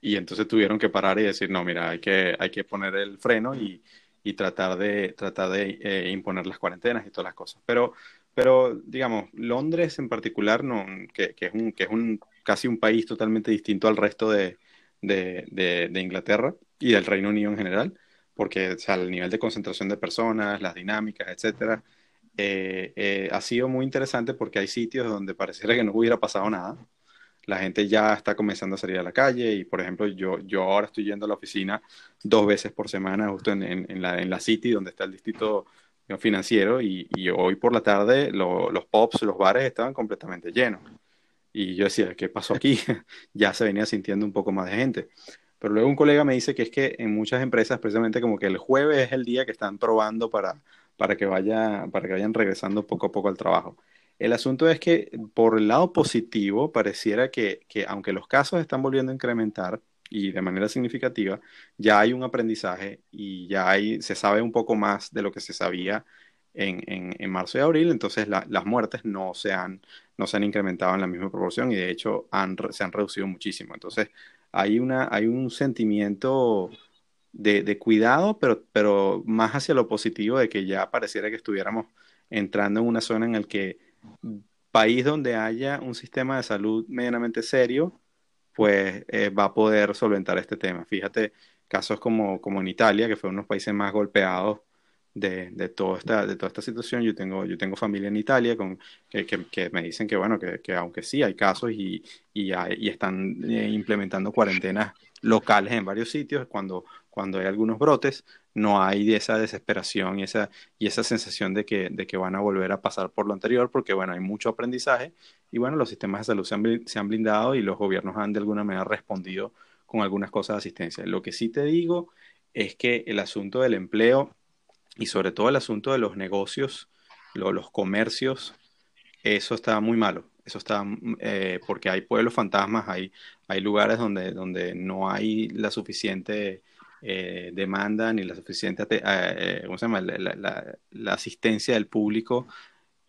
Y entonces tuvieron que parar y decir, no, mira, hay que, hay que poner el freno y, y tratar de, tratar de eh, imponer las cuarentenas y todas las cosas. Pero pero, digamos, Londres en particular, no, que, que, es, un, que es un, casi un país totalmente distinto al resto de, de, de, Inglaterra y del Reino Unido en general, porque o sea, el nivel de concentración de personas, las dinámicas, etcétera, eh, eh, ha sido muy interesante porque hay sitios donde pareciera que no hubiera pasado nada. La gente ya está comenzando a salir a la calle y, por ejemplo, yo, yo ahora estoy yendo a la oficina dos veces por semana justo en, en, la, en la City, donde está el distrito financiero y, hoy por la tarde los pubs, los bares estaban completamente llenos. Y yo decía, ¿qué pasó aquí? ya se venía sintiendo un poco más de gente. Pero luego un colega me dice que es que en muchas empresas precisamente como que el jueves es el día que están probando para, para, que, vaya, para que vayan regresando poco a poco al trabajo. El asunto es que por el lado positivo pareciera que, que aunque los casos están volviendo a incrementar, y de manera significativa, ya hay un aprendizaje y ya hay, se sabe un poco más de lo que se sabía en, en, marzo y abril, entonces las muertes no se, han, no se han incrementado en la misma proporción y de hecho han, se han reducido muchísimo. Entonces hay, una, hay un sentimiento de, de, cuidado, pero, pero más hacia lo positivo de que ya pareciera que estuviéramos entrando en una zona en la que país donde haya un sistema de salud medianamente serio, pues eh, va a poder solventar este tema. Fíjate, casos como, como en Italia, que fue uno de los países más golpeados de, de, toda esta, de toda esta situación. Yo tengo, yo tengo familia en Italia con, que, que, me dicen que, bueno, que, que, aunque sí hay casos y, y, y están eh, implementando cuarentenas locales en varios sitios, cuando, cuando hay algunos brotes, no hay esa desesperación y esa, y esa sensación de que, de que van a volver a pasar por lo anterior, porque bueno, hay mucho aprendizaje y bueno, los sistemas de salud se han, blindado y los gobiernos han de alguna manera respondido con algunas cosas de asistencia. Lo que sí te digo es que el asunto del empleo y sobre todo el asunto de los negocios, los comercios, eso está muy malo. Eso está eh, porque hay pueblos fantasmas, hay, hay lugares donde, donde no hay la suficiente eh, demanda ni la suficiente eh, eh, ¿cómo se llama? La, asistencia del público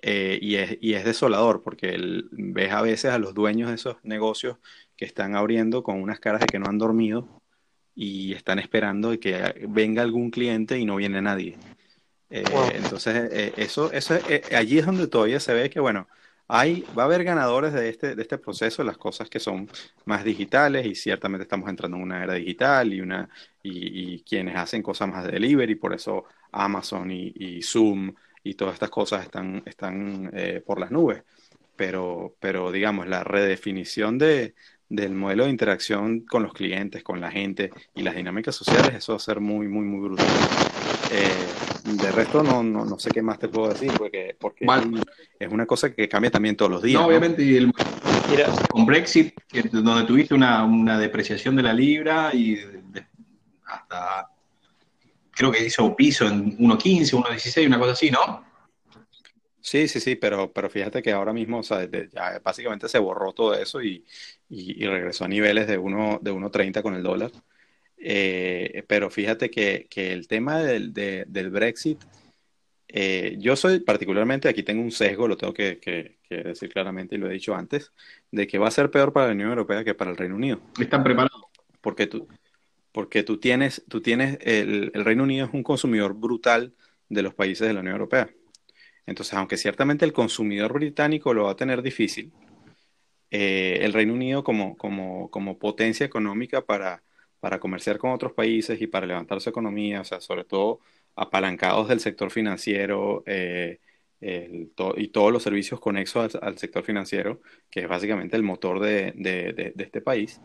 y, es, y es desolador porque ves a veces a los dueños de esos negocios que están abriendo con unas caras de que no han dormido y están esperando que venga algún cliente y no viene nadie. Entonces, eso, eso allí es donde todavía se ve que, bueno, hay, va a haber ganadores de este, de este proceso, las cosas que son más digitales y ciertamente estamos entrando en una era digital y, una, y, quienes hacen cosas más de delivery, por eso Amazon y, Zoom y todas estas cosas están, están eh, por las nubes. Pero, pero digamos, la redefinición de, del modelo de interacción con los clientes, con la gente y las dinámicas sociales, eso va a ser muy, muy, muy brutal. Eh, de resto, no, no, no, sé qué más te puedo decir, porque, porque es una cosa que cambia también todos los días. No, obviamente, el, con Brexit, donde tuviste una, una, depreciación de la libra y hasta creo que hizo piso en 1.15, 1.16, una cosa así, ¿no? Sí, sí, sí, pero, pero fíjate que ahora mismo, o sea, ya básicamente se borró todo eso y, y, regresó a niveles de 1.30 de 1.30 con el dólar. Eh, pero fíjate que, que el tema del, del Brexit, eh, yo soy particularmente, aquí tengo un sesgo, lo tengo que, que, decir claramente y lo he dicho antes, de que va a ser peor para la Unión Europea que para el Reino Unido. ¿Están preparados? Porque tú, porque tú tienes, tú tienes el, el Reino Unido es un consumidor brutal de los países de la Unión Europea. Entonces, aunque ciertamente el consumidor británico lo va a tener difícil, eh, el Reino Unido como, como, como potencia económica para, para comerciar con otros países y para levantar su economía, o sea, sobre todo apalancados del sector financiero eh, y todos los servicios conexos al, sector financiero, que es básicamente el motor de, este país,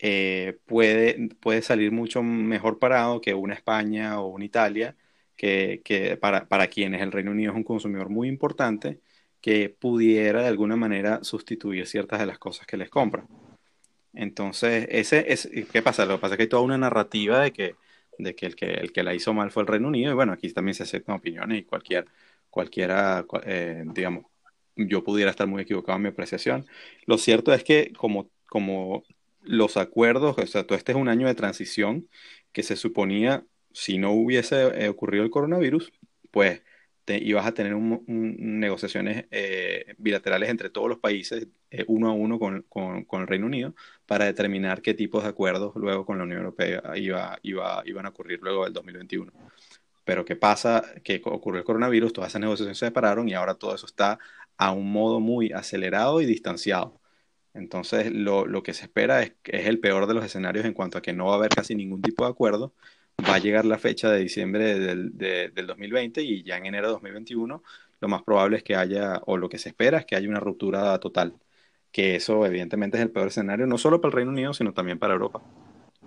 eh, puede, puede salir mucho mejor parado que una España o una Italia, que, para, para, quienes el Reino Unido es un consumidor muy importante, que pudiera de alguna manera sustituir ciertas de las cosas que les compran. Entonces, ese es, ¿qué pasa? Lo que pasa es que hay toda una narrativa de que, de que, el, que el que la hizo mal fue el Reino Unido, y bueno, aquí también se aceptan opiniones y cualquier, cualquiera, eh, digamos, yo pudiera estar muy equivocado en mi apreciación. Lo cierto es que como, como los acuerdos, o sea, todo este es un año de transición que se suponía si no hubiese eh, ocurrido el coronavirus, pues te, ibas a tener negociaciones eh, bilaterales entre todos los países, eh, uno a uno con, con, el Reino Unido, para determinar qué tipos de acuerdos luego con la Unión Europea iba, iba, iban a ocurrir luego del 2021. Pero ¿qué pasa? Que ocurrió el coronavirus, todas esas negociaciones se separaron y ahora todo eso está a un modo muy acelerado y distanciado. Entonces, lo, lo que se espera es, es el peor de los escenarios en cuanto a que no va a haber casi ningún tipo de acuerdo va a llegar la fecha de diciembre del, del 2020 y ya en enero de 2021 lo más probable es que haya, o lo que se espera es que haya una ruptura total, que eso evidentemente es el peor escenario, no solo para el Reino Unido, sino también para Europa.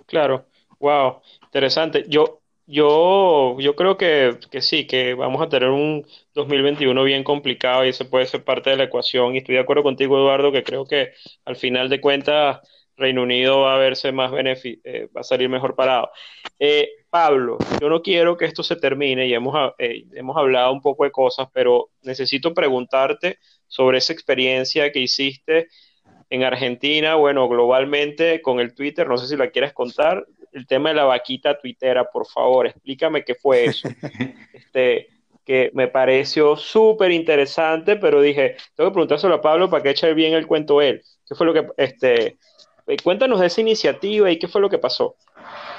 Claro, wow, interesante. Yo, yo, yo creo que, que sí, que vamos a tener un 2021 bien complicado y eso puede ser parte de la ecuación. Y estoy de acuerdo contigo, Eduardo, que creo que al final de cuentas Reino Unido va a verse más eh, va a salir mejor parado. Eh, Pablo, yo no quiero que esto se termine y hemos, eh, hemos hablado un poco de cosas, pero necesito preguntarte sobre esa experiencia que hiciste en Argentina, bueno, globalmente con el Twitter, no sé si la quieres contar, el tema de la vaquita tuitera, por favor, explícame qué fue eso. este, que me pareció súper interesante, pero dije, tengo que preguntárselo a Pablo para que eche bien el cuento él. ¿Qué fue lo que, este, eh, cuéntanos de esa iniciativa y qué fue lo que pasó.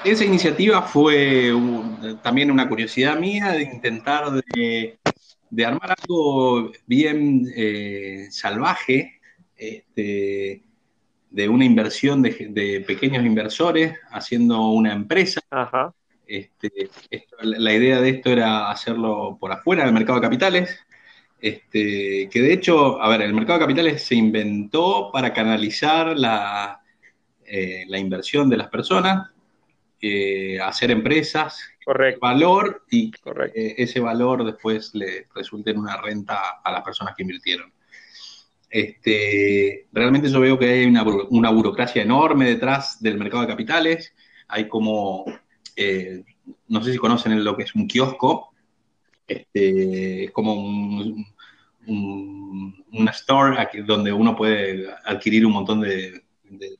Esa iniciativa fue también una curiosidad mía de intentar de, armar algo bien eh, salvaje, este, de una inversión de, pequeños inversores haciendo una empresa. Este, la idea de esto era hacerlo por afuera del mercado de capitales, este, que de hecho, a ver, el mercado de capitales se inventó para canalizar la, eh, la inversión de las personas, eh, hacer empresas, Correcto. valor y eh, ese valor después le resulte en una renta a las personas que invirtieron. Este, realmente yo veo que hay una, burocracia enorme detrás del mercado de capitales. Hay como, no sé si conocen lo que es un kiosco, este, es como un, una store aquí donde uno puede adquirir un montón de, de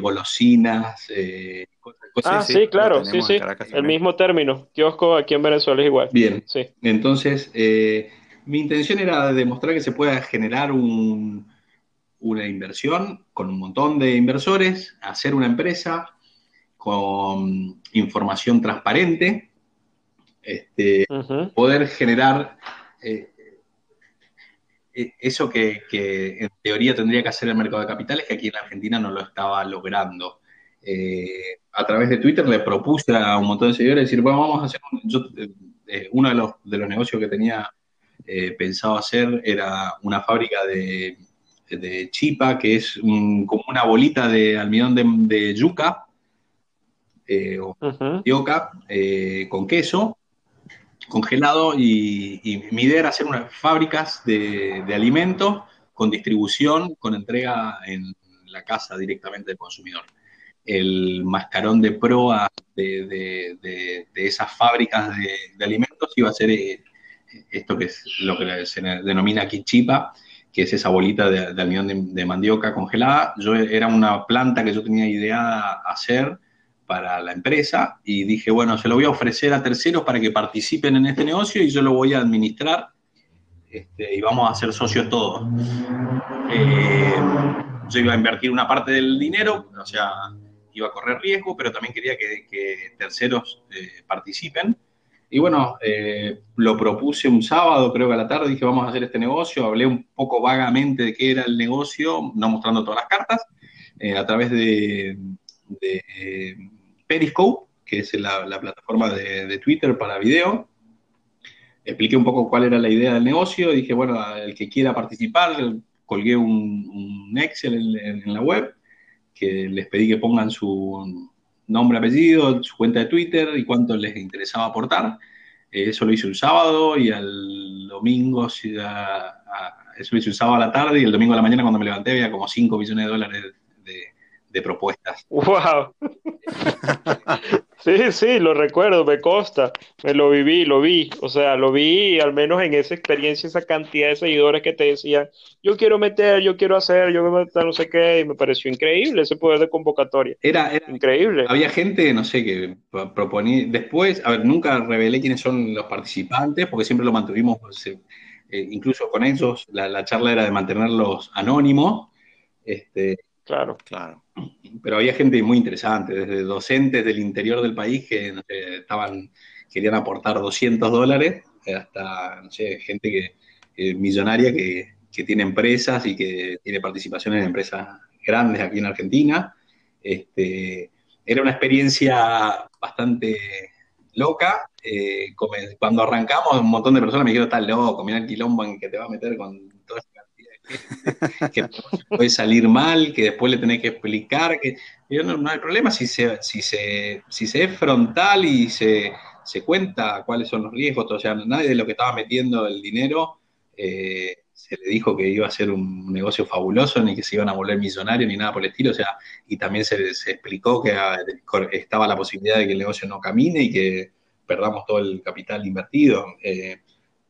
golosinas, eh, cosas, Ah, sí, claro, sí, sí. El mismo término. Kiosco aquí en Venezuela es igual. Bien. Sí. Entonces, eh, mi intención era demostrar que se pueda generar un, una inversión con un montón de inversores, hacer una empresa con información transparente, este, poder generar eh, eso que, en teoría tendría que hacer el mercado de capitales, que aquí en la Argentina no lo estaba logrando. Eh, a través de Twitter le propuse a un montón de seguidores decir, bueno, vamos a hacer, eh, uno de los, de los negocios que tenía pensado hacer era una fábrica de, chipa, que es como una bolita de almidón de, yuca, o uh con queso, congelado y, mi idea era hacer unas fábricas de, alimentos con distribución, con entrega en la casa directamente del consumidor. El mascarón de proa de, esas fábricas de, alimentos iba a ser eh, esto que lo que se denomina quichipa, que es esa bolita de, almidón de, mandioca congelada. Yo era una planta que yo tenía idea hacer para la empresa y dije, bueno, se lo voy a ofrecer a terceros para que participen en este negocio y yo lo voy a administrar este, y vamos a ser socios todos. Eh, yo iba a invertir una parte del dinero, o sea, iba a correr riesgo, pero también quería que, terceros eh, participen. Y bueno, eh, lo propuse un sábado, creo que a la tarde, dije, vamos a hacer este negocio, hablé un poco vagamente de qué era el negocio, no mostrando todas las cartas, a través de, Periscope, que es la, plataforma de, Twitter para video. Expliqué un poco cuál era la idea del negocio. Dije, bueno, el que quiera participar, colgué un, Excel en, la web, que les pedí que pongan su nombre, apellido, su cuenta de Twitter y cuánto les interesaba aportar. Eh, eso lo hice un sábado y al domingo, eso lo hice un sábado a la tarde y el domingo a la mañana cuando me levanté había como 5 millones de dólares de propuestas. ¡Wow! Sí, sí, lo recuerdo, me consta, me lo viví, lo vi, o sea, lo vi al menos en esa experiencia, esa cantidad de seguidores que te decían, yo quiero meter, yo quiero hacer, yo quiero meter no sé qué, y me pareció increíble ese poder de convocatoria. Era, increíble. Había gente, no sé, que proponía, después, a ver, nunca revelé quiénes son los participantes, porque siempre lo mantuvimos, eh, incluso con ellos, la, la charla era de mantenerlos anónimos, este, Claro, claro. Pero había gente muy interesante, desde docentes del interior del país que estaban, querían aportar 200 dólares, hasta no sé, gente que, millonaria que, tiene empresas y que tiene participaciones en empresas grandes aquí en Argentina. Este, era una experiencia bastante loca. Eh, cuando arrancamos, un montón de personas me dijeron, estás loco, mira el quilombo en que te va a meter con que puede salir mal, que después le tenés que explicar, que no, hay problema si se, si se, si se es frontal y se, se cuenta cuáles son los riesgos, o sea, nadie de lo que estaba metiendo el dinero eh, se le dijo que iba a ser un negocio fabuloso, ni que se iban a volver millonarios, ni nada por el estilo, o sea, y también se, se explicó que ah, estaba la posibilidad de que el negocio no camine y que perdamos todo el capital invertido. Eh,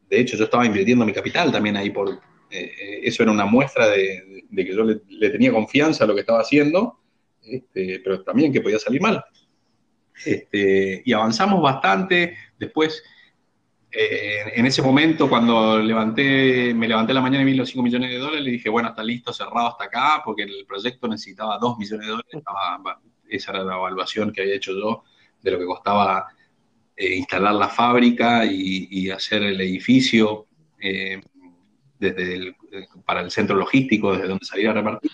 de hecho, yo estaba invirtiendo mi capital también ahí por, eh, eso era una muestra de, que yo le, tenía confianza a lo que estaba haciendo, este, pero también que podía salir mal. Este, y avanzamos bastante. Después, eh, en ese momento, cuando levanté, me levanté la mañana y vi los 5 millones de dólares, le dije, bueno, está listo, cerrado hasta acá, porque el proyecto necesitaba 2 millones de dólares. esa era la evaluación que había hecho yo de lo que costaba eh, instalar la fábrica y, hacer el edificio desde para el centro logístico, desde donde salir a repartir.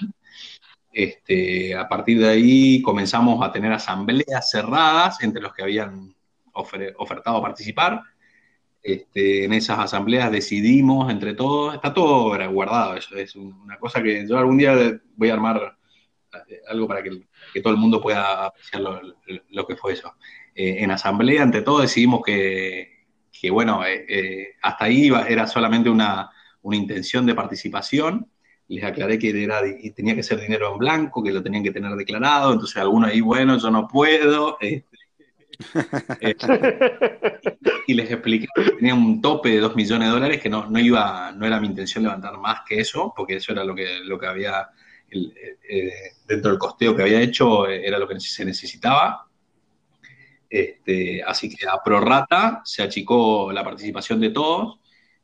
Este, a partir de ahí comenzamos a tener asambleas cerradas entre los que habían ofertado participar. Este, en esas asambleas decidimos entre todos, está todo guardado, eso es una cosa que yo algún día voy a armar eh, algo para que, todo el mundo pueda apreciar lo, que fue eso. Eh, en asamblea, entre todos, decidimos que, bueno, eh, hasta ahí era solamente una, una intención de participación. Les aclaré que era, tenía que ser dinero en blanco, que lo tenían que tener declarado. Entonces, alguno ahí, bueno, yo no puedo. Este, y les expliqué que tenía un tope de 2 millones de dólares, que no, no, iba, no era mi intención levantar más que eso, porque eso era lo que, lo que había, eh, dentro del costeo que había hecho, era lo que se necesitaba. Este, así que a prorata se achicó la participación de todos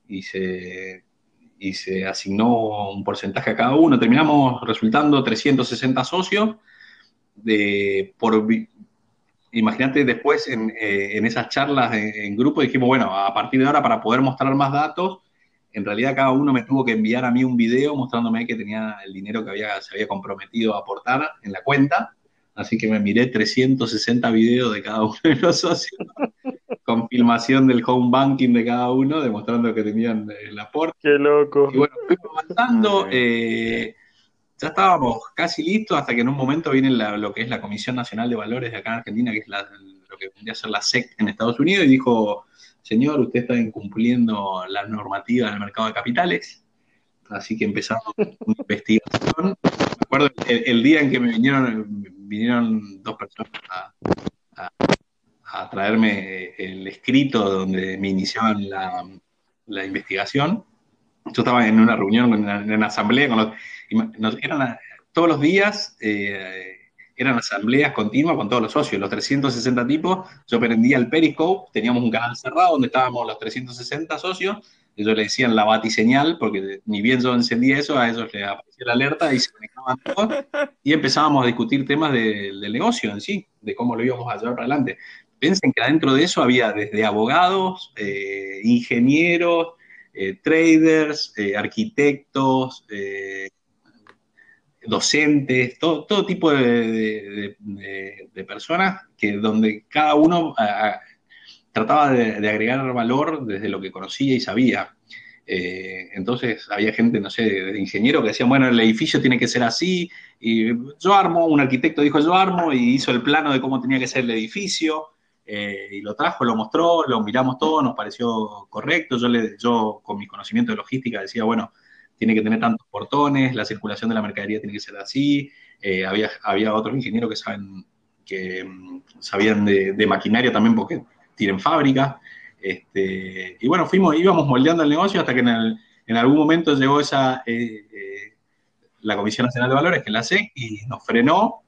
y se y se asignó un porcentaje a cada uno. Terminamos resultando 360 socios. De, por, imagínate después en, eh, esas charlas en, grupo dijimos, bueno, a partir de ahora para poder mostrar más datos, en realidad cada uno me tuvo que enviar a mí un video mostrándome que tenía el dinero que había, se había comprometido a aportar en la cuenta. Así que me miré 360 videos de cada uno de los socios, con filmación del home banking de cada uno, demostrando que tenían el aporte. Qué loco. Y bueno, fuimos avanzando. Eh, ya estábamos casi listos hasta que en un momento viene lo que es la Comisión Nacional de Valores de acá en Argentina, que es lo que vendría a ser la SEC en Estados Unidos, y dijo, señor, usted está incumpliendo la normativa del mercado de capitales, así que empezamos una investigación. Me acuerdo el, día en que me vinieron, vinieron dos personas a, traerme el escrito donde me iniciaban la, investigación. Yo estaba en una reunión, en una, asamblea, con los, eran todos los días eh, eran asambleas continuas con todos los socios, los 360 tipos. Yo prendía el Periscope, teníamos un canal cerrado donde estábamos los 360 socios. Ellos le decían la batiseñal, porque ni bien yo encendía eso, a ellos les aparecía la alerta y se conectaban todos. Y empezábamos a discutir temas del negocio en sí, de cómo lo íbamos a llevar para adelante. Piensen que adentro de eso había desde abogados, eh, ingenieros, eh, traders, eh, arquitectos, docentes, todo, todo tipo de, personas que donde cada uno trataba de, agregar valor desde lo que conocía y sabía. Entonces había gente, no sé, de ingeniero que decían, bueno, el edificio tiene que ser así, y yo armo, un arquitecto dijo yo armo, y hizo el plano de cómo tenía que ser el edificio, eh, y lo trajo, lo mostró, lo miramos todo, nos pareció correcto, yo, le, yo con mi conocimiento de logística decía, bueno, tiene que tener tantos portones, la circulación de la mercadería tiene que ser así. Eh, había, había otros ingenieros que saben que mm, sabían de, maquinaria también porque tienen fábrica. Este, y bueno, fuimos, íbamos moldeando el negocio hasta que en, algún momento llegó esa eh, la Comisión Nacional de Valores, que la SEC, y nos frenó.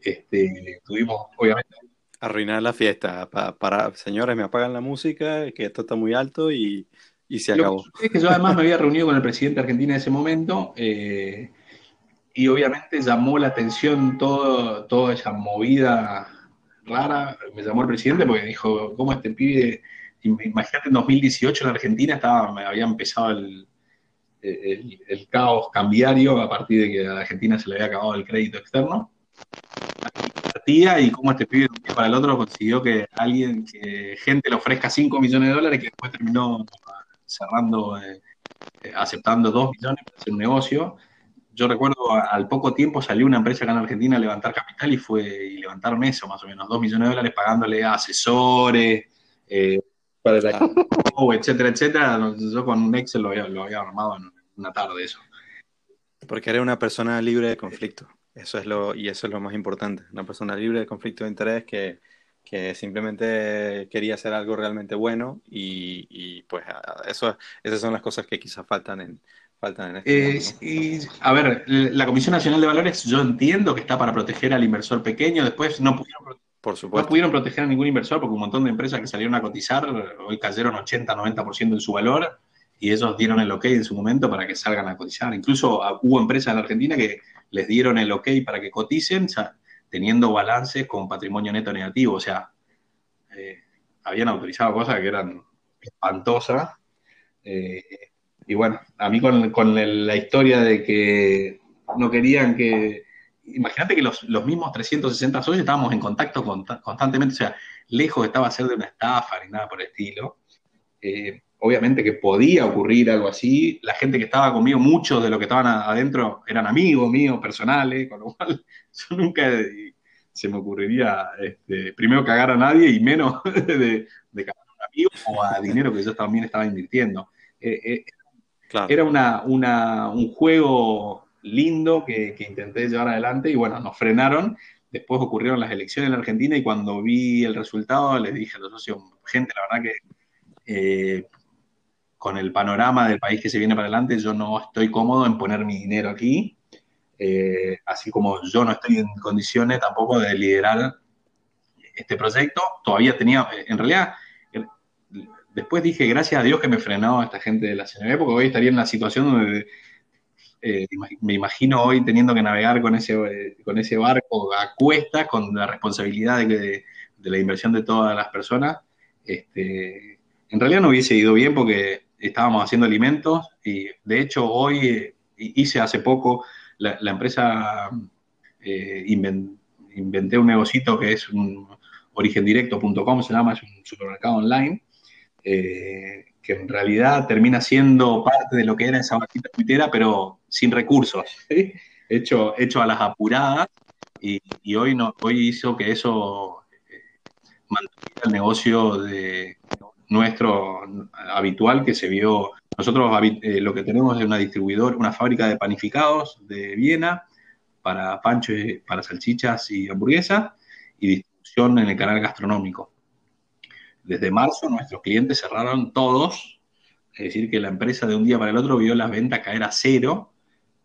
Este, tuvimos, obviamente. Arruinar la fiesta. para, señores, me apagan la música, que esto está muy alto y y se acabó. es que yo además me había reunido con el presidente de Argentina en ese momento eh, y obviamente llamó la atención todo, toda esa movida rara. Me llamó el presidente porque dijo, ¿cómo este pibe? Imagínate, en 2018 en Argentina estaba, me había empezado el, el, caos cambiario a partir de que a Argentina se le había acabado el crédito externo. Y cómo este pibe de un día para el otro consiguió que alguien, que gente le ofrezca 5 millones de dólares que después terminó cerrando, eh, eh, aceptando dos millones para hacer un negocio. Yo recuerdo al poco tiempo salió una empresa acá en Argentina a levantar capital y fue y levantaron eso, más o menos, dos millones de dólares pagándole a asesores, eh, para etcétera, etcétera. Yo con un Excel lo había, lo había armado en una tarde eso. Porque era una persona libre de conflicto. Eso es lo, y eso es lo más importante. Una persona libre de conflicto de interés que, que simplemente quería hacer algo realmente bueno y, pues eso, esas son las cosas que quizás faltan en, faltan en este y, A ver, la Comisión Nacional de Valores yo entiendo que está para proteger al inversor pequeño, después no pudieron, Por supuesto. no pudieron proteger a ningún inversor porque un montón de empresas que salieron a cotizar hoy cayeron 80-90% en su valor y ellos dieron el ok en su momento para que salgan a cotizar. Incluso ah, hubo empresas en Argentina que les dieron el ok para que coticen, teniendo balances con patrimonio neto negativo, o sea, eh, habían autorizado cosas que eran espantosas. Eh, y bueno, a mí con, la historia de que no querían que... Imagínate que los, mismos 360 socios estábamos en contacto constantemente, o sea, lejos estaba ser de una estafa ni nada por el estilo. Eh, obviamente que podía ocurrir algo así. La gente que estaba conmigo, muchos de los que estaban adentro eran amigos míos, personales, con lo cual yo nunca se me ocurriría este, primero cagar a nadie y menos de, cagar a un amigo o a dinero que yo también estaba invirtiendo. Eh, eh, era un juego lindo que, que intenté llevar adelante y bueno, nos frenaron. Después ocurrieron las elecciones en Argentina y cuando vi el resultado les dije a los socios, gente, la verdad que eh, con el panorama del país que se viene para adelante, yo no estoy cómodo en poner mi dinero aquí, eh, así como yo no estoy en condiciones tampoco de liderar este proyecto. Todavía tenía, en realidad, después dije, gracias a Dios que me frenó esta gente de la CNB, porque hoy estaría en la situación donde eh, me imagino hoy teniendo que navegar con ese, con ese barco a cuestas, con la responsabilidad de, de la inversión de todas las personas. Este, en realidad no hubiese ido bien porque estábamos haciendo alimentos y de hecho hoy eh, hice hace poco la, empresa, eh, inventé un negocito que es un origendirecto.com, se llama, es un supermercado online, eh, que en realidad termina siendo parte de lo que era esa vaquita tuitera, pero sin recursos, hecho, hecho a las apuradas, y, hoy, no, hoy hizo que eso mantuviera el negocio de nuestro habitual que se vio. Nosotros eh, lo que tenemos es una distribuidora, una fábrica de panificados de Viena para panchos, para salchichas y hamburguesas y distribución en el canal gastronómico. Desde marzo nuestros clientes cerraron todos, es decir, que la empresa de un día para el otro vio las ventas caer a cero.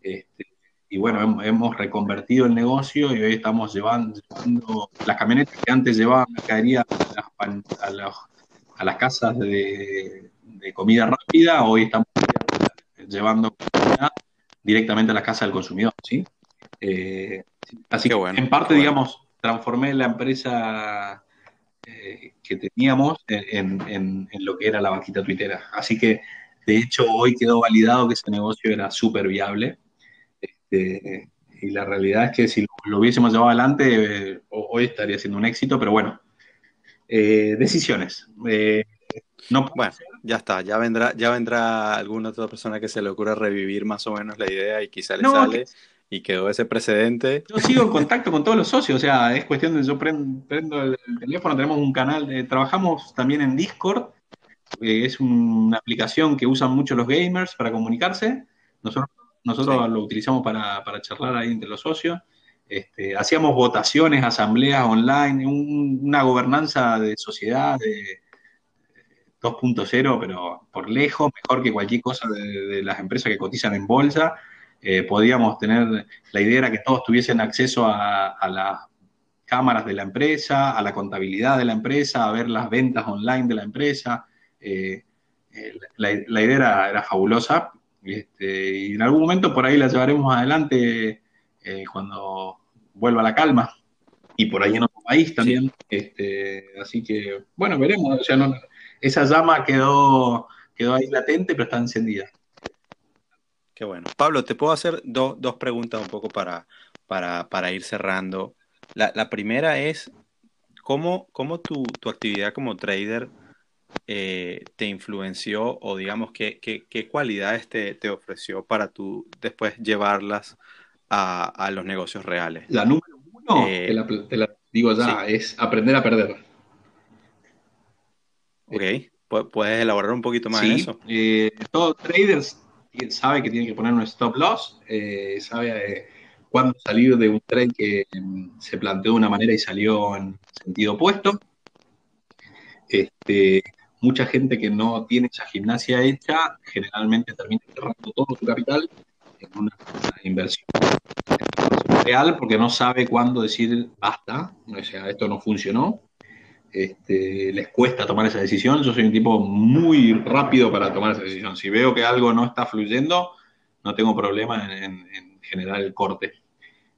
Este, y bueno, hemos, reconvertido el negocio y hoy estamos llevando, las camionetas que antes llevaban mercadería a las, a las casas de, comida rápida, hoy estamos llevando comida directamente a la casa del consumidor, ¿sí? Eh, así que en parte, digamos, transformé la empresa eh, que teníamos en, lo que era la vaquita tuitera. Así que, de hecho, hoy quedó validado que ese negocio era súper viable. Este, y la realidad es que si lo, hubiésemos llevado adelante, eh, hoy estaría siendo un éxito, pero bueno, eh, decisiones. Eh, no, bueno, ya está, ya vendrá, ya vendrá alguna otra persona que se le ocurra revivir más o menos la idea y quizá le sale y quedó ese precedente. Yo sigo en contacto con todos los socios, o sea, es cuestión de yo prendo, el teléfono, tenemos un canal, trabajamos también en Discord, es una aplicación que usan mucho los gamers para comunicarse, nosotros, nosotros lo utilizamos para, para charlar ahí entre los socios. Este, hacíamos votaciones, asambleas online, una gobernanza de sociedad de 2.0, pero por lejos, mejor que cualquier cosa de, las empresas que cotizan en bolsa. Eh, podíamos tener, la idea era que todos tuviesen acceso a, las cámaras de la empresa, a la contabilidad de la empresa, a ver las ventas online de la empresa. Eh, eh, la, idea era, fabulosa este, y en algún momento por ahí la llevaremos adelante cuando vuelva la calma. Y por ahí en otro país también. Este, así que, bueno, veremos. O sea, esa llama quedó, quedó ahí latente, pero está encendida. Qué bueno. Pablo, te puedo hacer dos preguntas un poco para, para, ir cerrando. La, primera es, ¿cómo, cómo tu, actividad como trader eh, te influenció o digamos qué, qué, cualidades te, te, ofreció para tú después llevarlas a, los negocios reales. La número uno, eh, te, la, digo ya, es aprender a perder. Ok, ¿puedes elaborar un poquito más en eso? Eh, todo traders sabe que tiene que poner un stop loss, eh, sabe cuándo salir de un trade que mm, se planteó de una manera y salió en sentido opuesto. Este, mucha gente que no tiene esa gimnasia hecha generalmente termina cerrando todo su capital en una inversión real porque no sabe cuándo decir basta, o sea, esto no funcionó. Este, les cuesta tomar esa decisión. Yo soy un tipo muy rápido para tomar esa decisión. Si veo que algo no está fluyendo, no tengo problema en, generar el corte.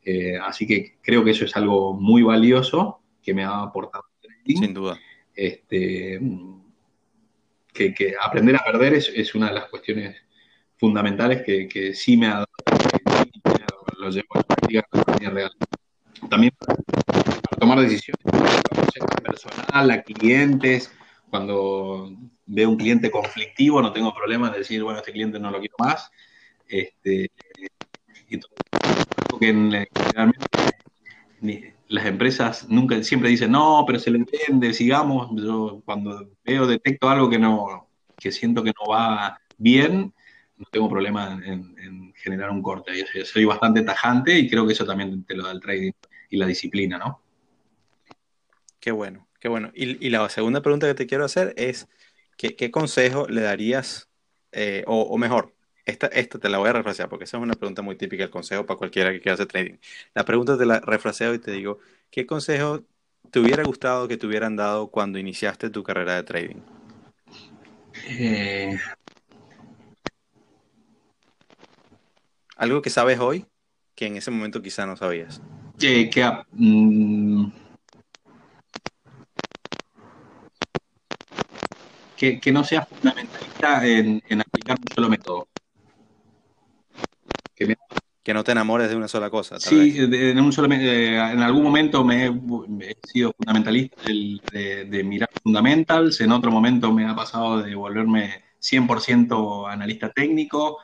Eh, así que creo que eso es algo muy valioso que me ha aportado Sin duda. Este, que, aprender a perder es, una de las cuestiones fundamentales que, sí me ha dado, lo llevo a la práctica real. También para tomar decisiones personal, a clientes, cuando veo un cliente conflictivo, no tengo problema en decir, bueno, este cliente no lo quiero más. Este, y todo, porque generalmente las empresas nunca siempre dicen, no, pero se le entiende, sigamos. Yo cuando veo, detecto algo que no, que siento que no va bien, no tengo problema en, generar un corte. Yo soy bastante tajante y creo que eso también te lo da el trading y la disciplina, ¿no? Qué bueno, qué bueno. Y, la segunda pregunta que te quiero hacer es, ¿qué, consejo le darías, eh, o, mejor, esta, esta te la voy a refrasear porque esa es una pregunta muy típica, el consejo para cualquiera que quiera hacer trading. La pregunta te la refraseo y te digo, ¿qué consejo te hubiera gustado que te hubieran dado cuando iniciaste tu carrera de trading? Eh, Algo que sabes hoy que en ese momento quizá no sabías. que, mm, que, no seas fundamentalista en, aplicar un solo método. Que, no te enamores de una sola cosa. sí, en, un solo, eh, en algún momento me he, sido fundamentalista de, de, mirar fundamentals, en otro momento me ha pasado de volverme 100% analista técnico.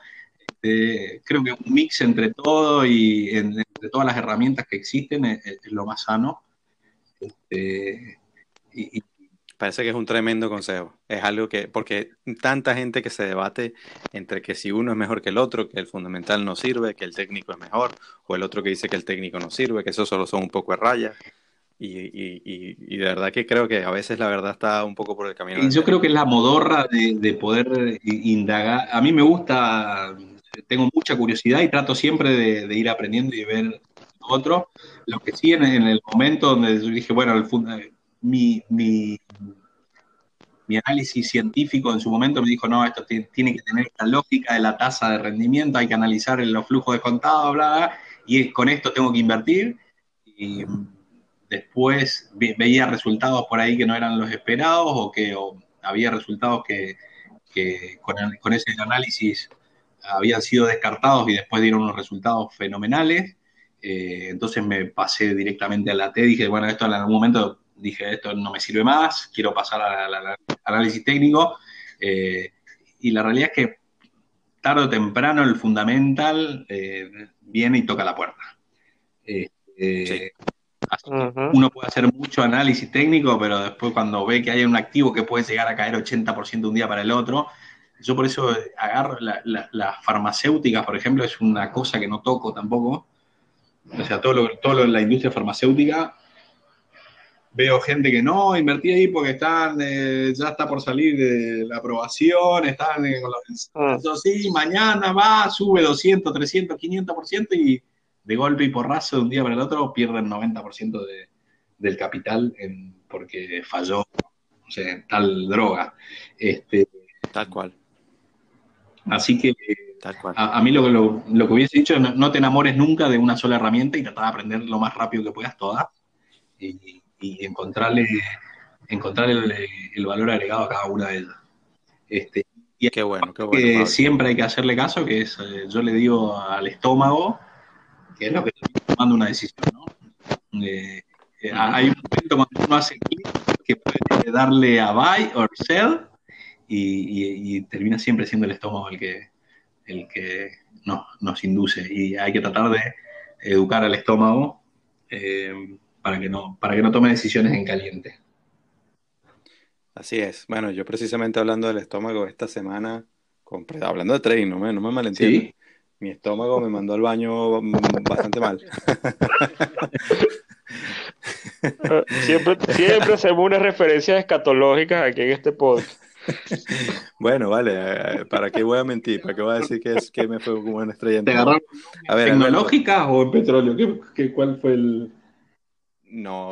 Este, creo que un mix entre todo y entre todas las herramientas que existen es, lo más sano. Este, y, Parece que es un tremendo consejo. Es algo que, porque tanta gente que se debate entre que si uno es mejor que el otro, que el fundamental no sirve, que el técnico es mejor, o el otro que dice que el técnico no sirve, que eso solo son un poco de rayas. Y, de verdad que creo que a veces la verdad está un poco por el camino. Y yo creo que es la modorra de, poder indagar. A mí me gusta, tengo mucha curiosidad y trato siempre de, ir aprendiendo y ver otro. Lo que sí en, el momento donde yo dije, bueno, el, mi, mi, análisis científico en su momento me dijo, no, esto tiene que tener esta lógica de la tasa de rendimiento, hay que analizar los flujos de contado, bla, bla, y con esto tengo que invertir. Y después veía resultados por ahí que no eran los esperados o que había resultados que, con, ese análisis habían sido descartados y después dieron unos resultados fenomenales. Eh, entonces me pasé directamente a la T, dije, bueno, esto en algún momento dije, esto no me sirve más, quiero pasar al análisis técnico. Eh, y la realidad es que tarde o temprano el fundamental eh, viene y toca la puerta. Eh, uno puede hacer mucho análisis técnico, pero después cuando ve que hay un activo que puede llegar a caer 80% un día para el otro, yo por eso agarro las farmacéuticas, por ejemplo, es una cosa que no toco tampoco. O sea, todo lo, todo lo en la industria farmacéutica veo gente que no, invertí ahí porque están, eh, ya está por salir de la aprobación, están con los ah. sí, mañana va, sube 200, 300, 500% y de golpe y porrazo de un día para el otro pierden 90% de, del capital porque falló, o sea, tal droga. Este, tal cual. Así que A, mí lo, lo, lo, que hubiese dicho, no, no, te enamores nunca de una sola herramienta y trata de aprender lo más rápido que puedas todas. Y, y encontrarle, encontrarle el, valor agregado a cada una de ellas. Este, y qué bueno, qué bueno. Que siempre hay que hacerle caso, que es, eh, yo le digo al estómago, que es lo que está tomando una decisión, ¿no? Eh, hay un momento cuando uno hace clic que puede darle a buy or sell y, termina siempre siendo el estómago el que, el que nos induce. Y hay que tratar de educar al estómago para que no, para que no tome decisiones en caliente. Así es. Bueno, yo precisamente hablando del estómago esta semana, compré, hablando de trading, no me, no me malentiendo. Mi estómago me mandó al baño bastante mal. siempre, siempre hacemos unas referencias escatológicas aquí en este podcast. Bueno, vale, eh, ¿para qué voy a mentir? ¿Para qué voy a decir que, es, que me fue como una estrella? ¿Te agarraron tecnológicas o en petróleo? ¿Qué, cuál fue el...? No,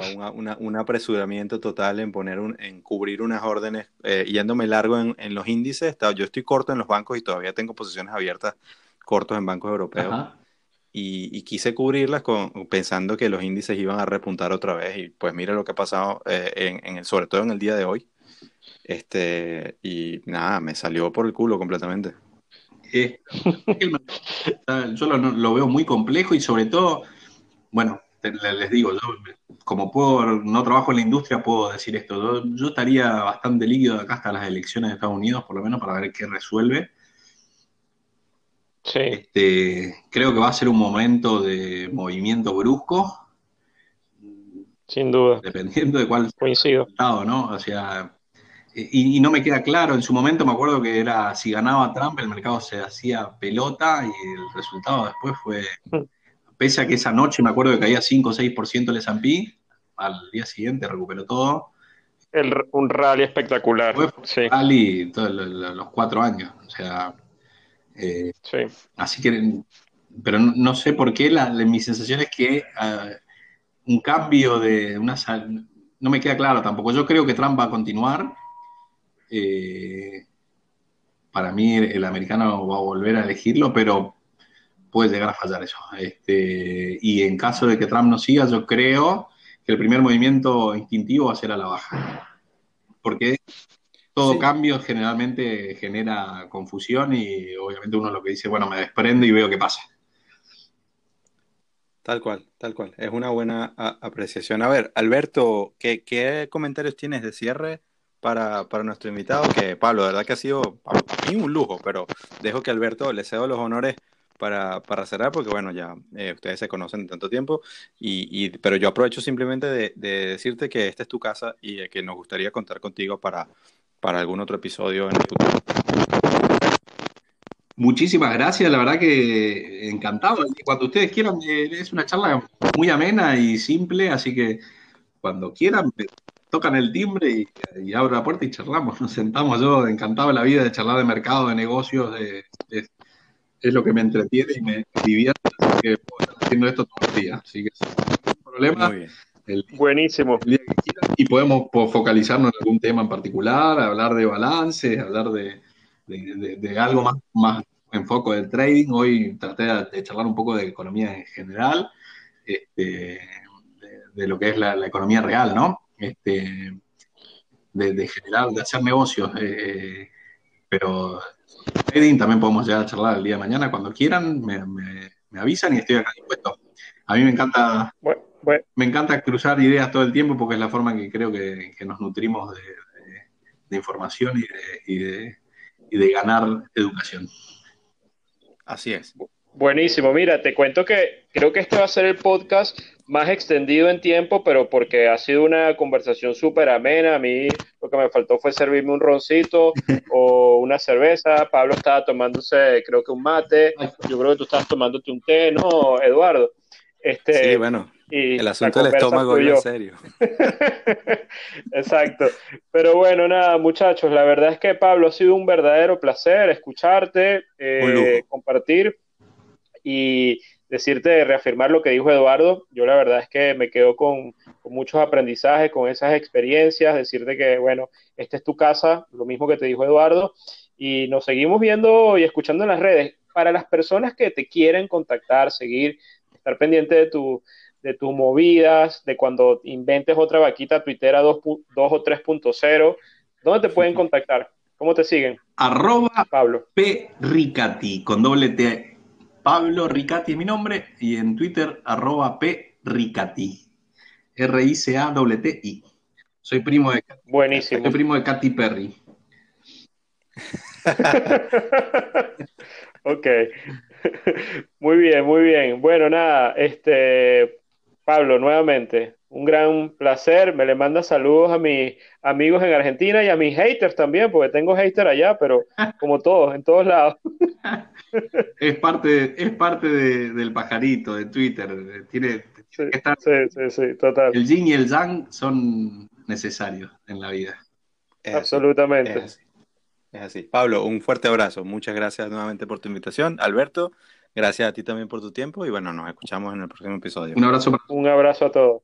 un apresuramiento total en poner un, en cubrir unas órdenes, eh, yéndome largo en, los índices. Yo estoy corto en los bancos y todavía tengo posiciones abiertas cortos en bancos europeos. Y, quise cubrirlas con, pensando que los índices iban a repuntar otra vez. Y pues mira lo que ha pasado, eh, en, el, sobre todo en el día de hoy. Este, y nada, me salió por el culo completamente. yo lo veo muy complejo y sobre todo, bueno, les digo, yo como puedo, no trabajo en la industria, puedo decir esto. Yo, estaría bastante líquido acá hasta las elecciones de Estados Unidos, por lo menos, para ver qué resuelve. Sí. Este, creo que va a ser un momento de movimiento brusco. Sin duda. Dependiendo de cuál Coincido. Estado, ¿no? O sea, y, no me queda claro. En su momento me acuerdo que era si ganaba Trump, el mercado se hacía pelota y el resultado después fue. Pese a que esa noche me acuerdo que caía 5 o 6% el S&P, al día siguiente recuperó todo. un rally espectacular. Fue sí. rally todos los cuatro años. O sea, eh, sí. así que, pero no, sé por qué la, mi sensación es que ah, un cambio de una no me queda claro tampoco. Yo creo que Trump va a continuar. Eh, para mí el americano va a volver a elegirlo, pero puede llegar a fallar eso. Este, y en caso de que Trump no siga, yo creo que el primer movimiento instintivo va a ser a la baja. Porque todo cambio generalmente genera confusión y obviamente uno lo que dice, bueno, me desprendo y veo qué pasa. Tal cual, tal cual. Es una buena apreciación. A ver, Alberto, ¿qué, comentarios tienes de cierre para, nuestro invitado? Que Pablo, de verdad que ha sido para mí un lujo, pero dejo que Alberto le cedo los honores para, cerrar, porque bueno, ya eh, ustedes se conocen de tanto tiempo, y, pero yo aprovecho simplemente de, decirte que esta es tu casa y que nos gustaría contar contigo para, para algún otro episodio en el futuro. Muchísimas gracias, la verdad que encantado. Cuando ustedes quieran, eh, es una charla muy amena y simple, así que cuando quieran, tocan el timbre y, abro la puerta y charlamos, nos sentamos. Yo encantado de la vida de charlar de mercado, de negocios, es lo que me entretiene y me divierte, así que puedo estar haciendo esto todos los días. Así que sin problema. Buenísimo. y podemos focalizarnos en algún tema en particular, hablar de balance, hablar de de, algo más, más en foco del trading. Hoy traté de, charlar un poco de economía en general, este, de, lo que es la, economía real, ¿no? Este, de, generar, de hacer negocios. Eh, pero trading también podemos llegar a charlar el día de mañana cuando quieran, me, avisan y estoy acá dispuesto. A mí me encanta, me encanta cruzar ideas todo el tiempo porque es la forma en que creo que, nos nutrimos de, información y de, y de ganar educación. Así es. Buenísimo, mira, te cuento que creo que este va a ser el podcast más extendido en tiempo, pero porque ha sido una conversación súper amena. A mí lo que me faltó fue servirme un roncito o una cerveza. Pablo estaba tomándose, creo que un mate. Yo creo que tú estabas tomándote un té, ¿no, Eduardo? Este, sí, bueno, el asunto del estómago es serio. Exacto. Pero bueno, nada, muchachos, la verdad es que Pablo ha sido un verdadero placer escucharte, eh, compartir y decirte, reafirmar lo que dijo Eduardo. Yo la verdad es que me quedo con, con, muchos aprendizajes, con esas experiencias, decirte que, bueno, esta es tu casa, lo mismo que te dijo Eduardo, y nos seguimos viendo y escuchando en las redes. Para las personas que te quieren contactar, seguir, estar pendiente de tu de tus movidas, de cuando inventes otra vaquita tuitera 2, 2 o 3.0. ¿Dónde te pueden contactar? ¿Cómo te siguen? Arroba Pablo. P. Ricati, con doble T. Pablo Ricati es mi nombre y en Twitter arroba P. Ricati. R-I-C-A-T-I. Soy primo de Buenísimo. Soy primo de Katy Perry. ok. Muy bien, muy bien. Bueno, nada, este Pablo, nuevamente, un gran placer. Me le manda saludos a mis amigos en Argentina y a mis haters también, porque tengo haters allá, pero como todos, en todos lados. Es parte, es parte del pajarito, de Twitter. Tiene, sí, sí, sí, total. El yin y el yang son necesarios en la vida. Absolutamente. es así. Pablo, un fuerte abrazo. Muchas gracias nuevamente por tu invitación. Alberto, Gracias a ti también por tu tiempo y bueno, nos escuchamos en el próximo episodio. Un abrazo. Un abrazo a todos.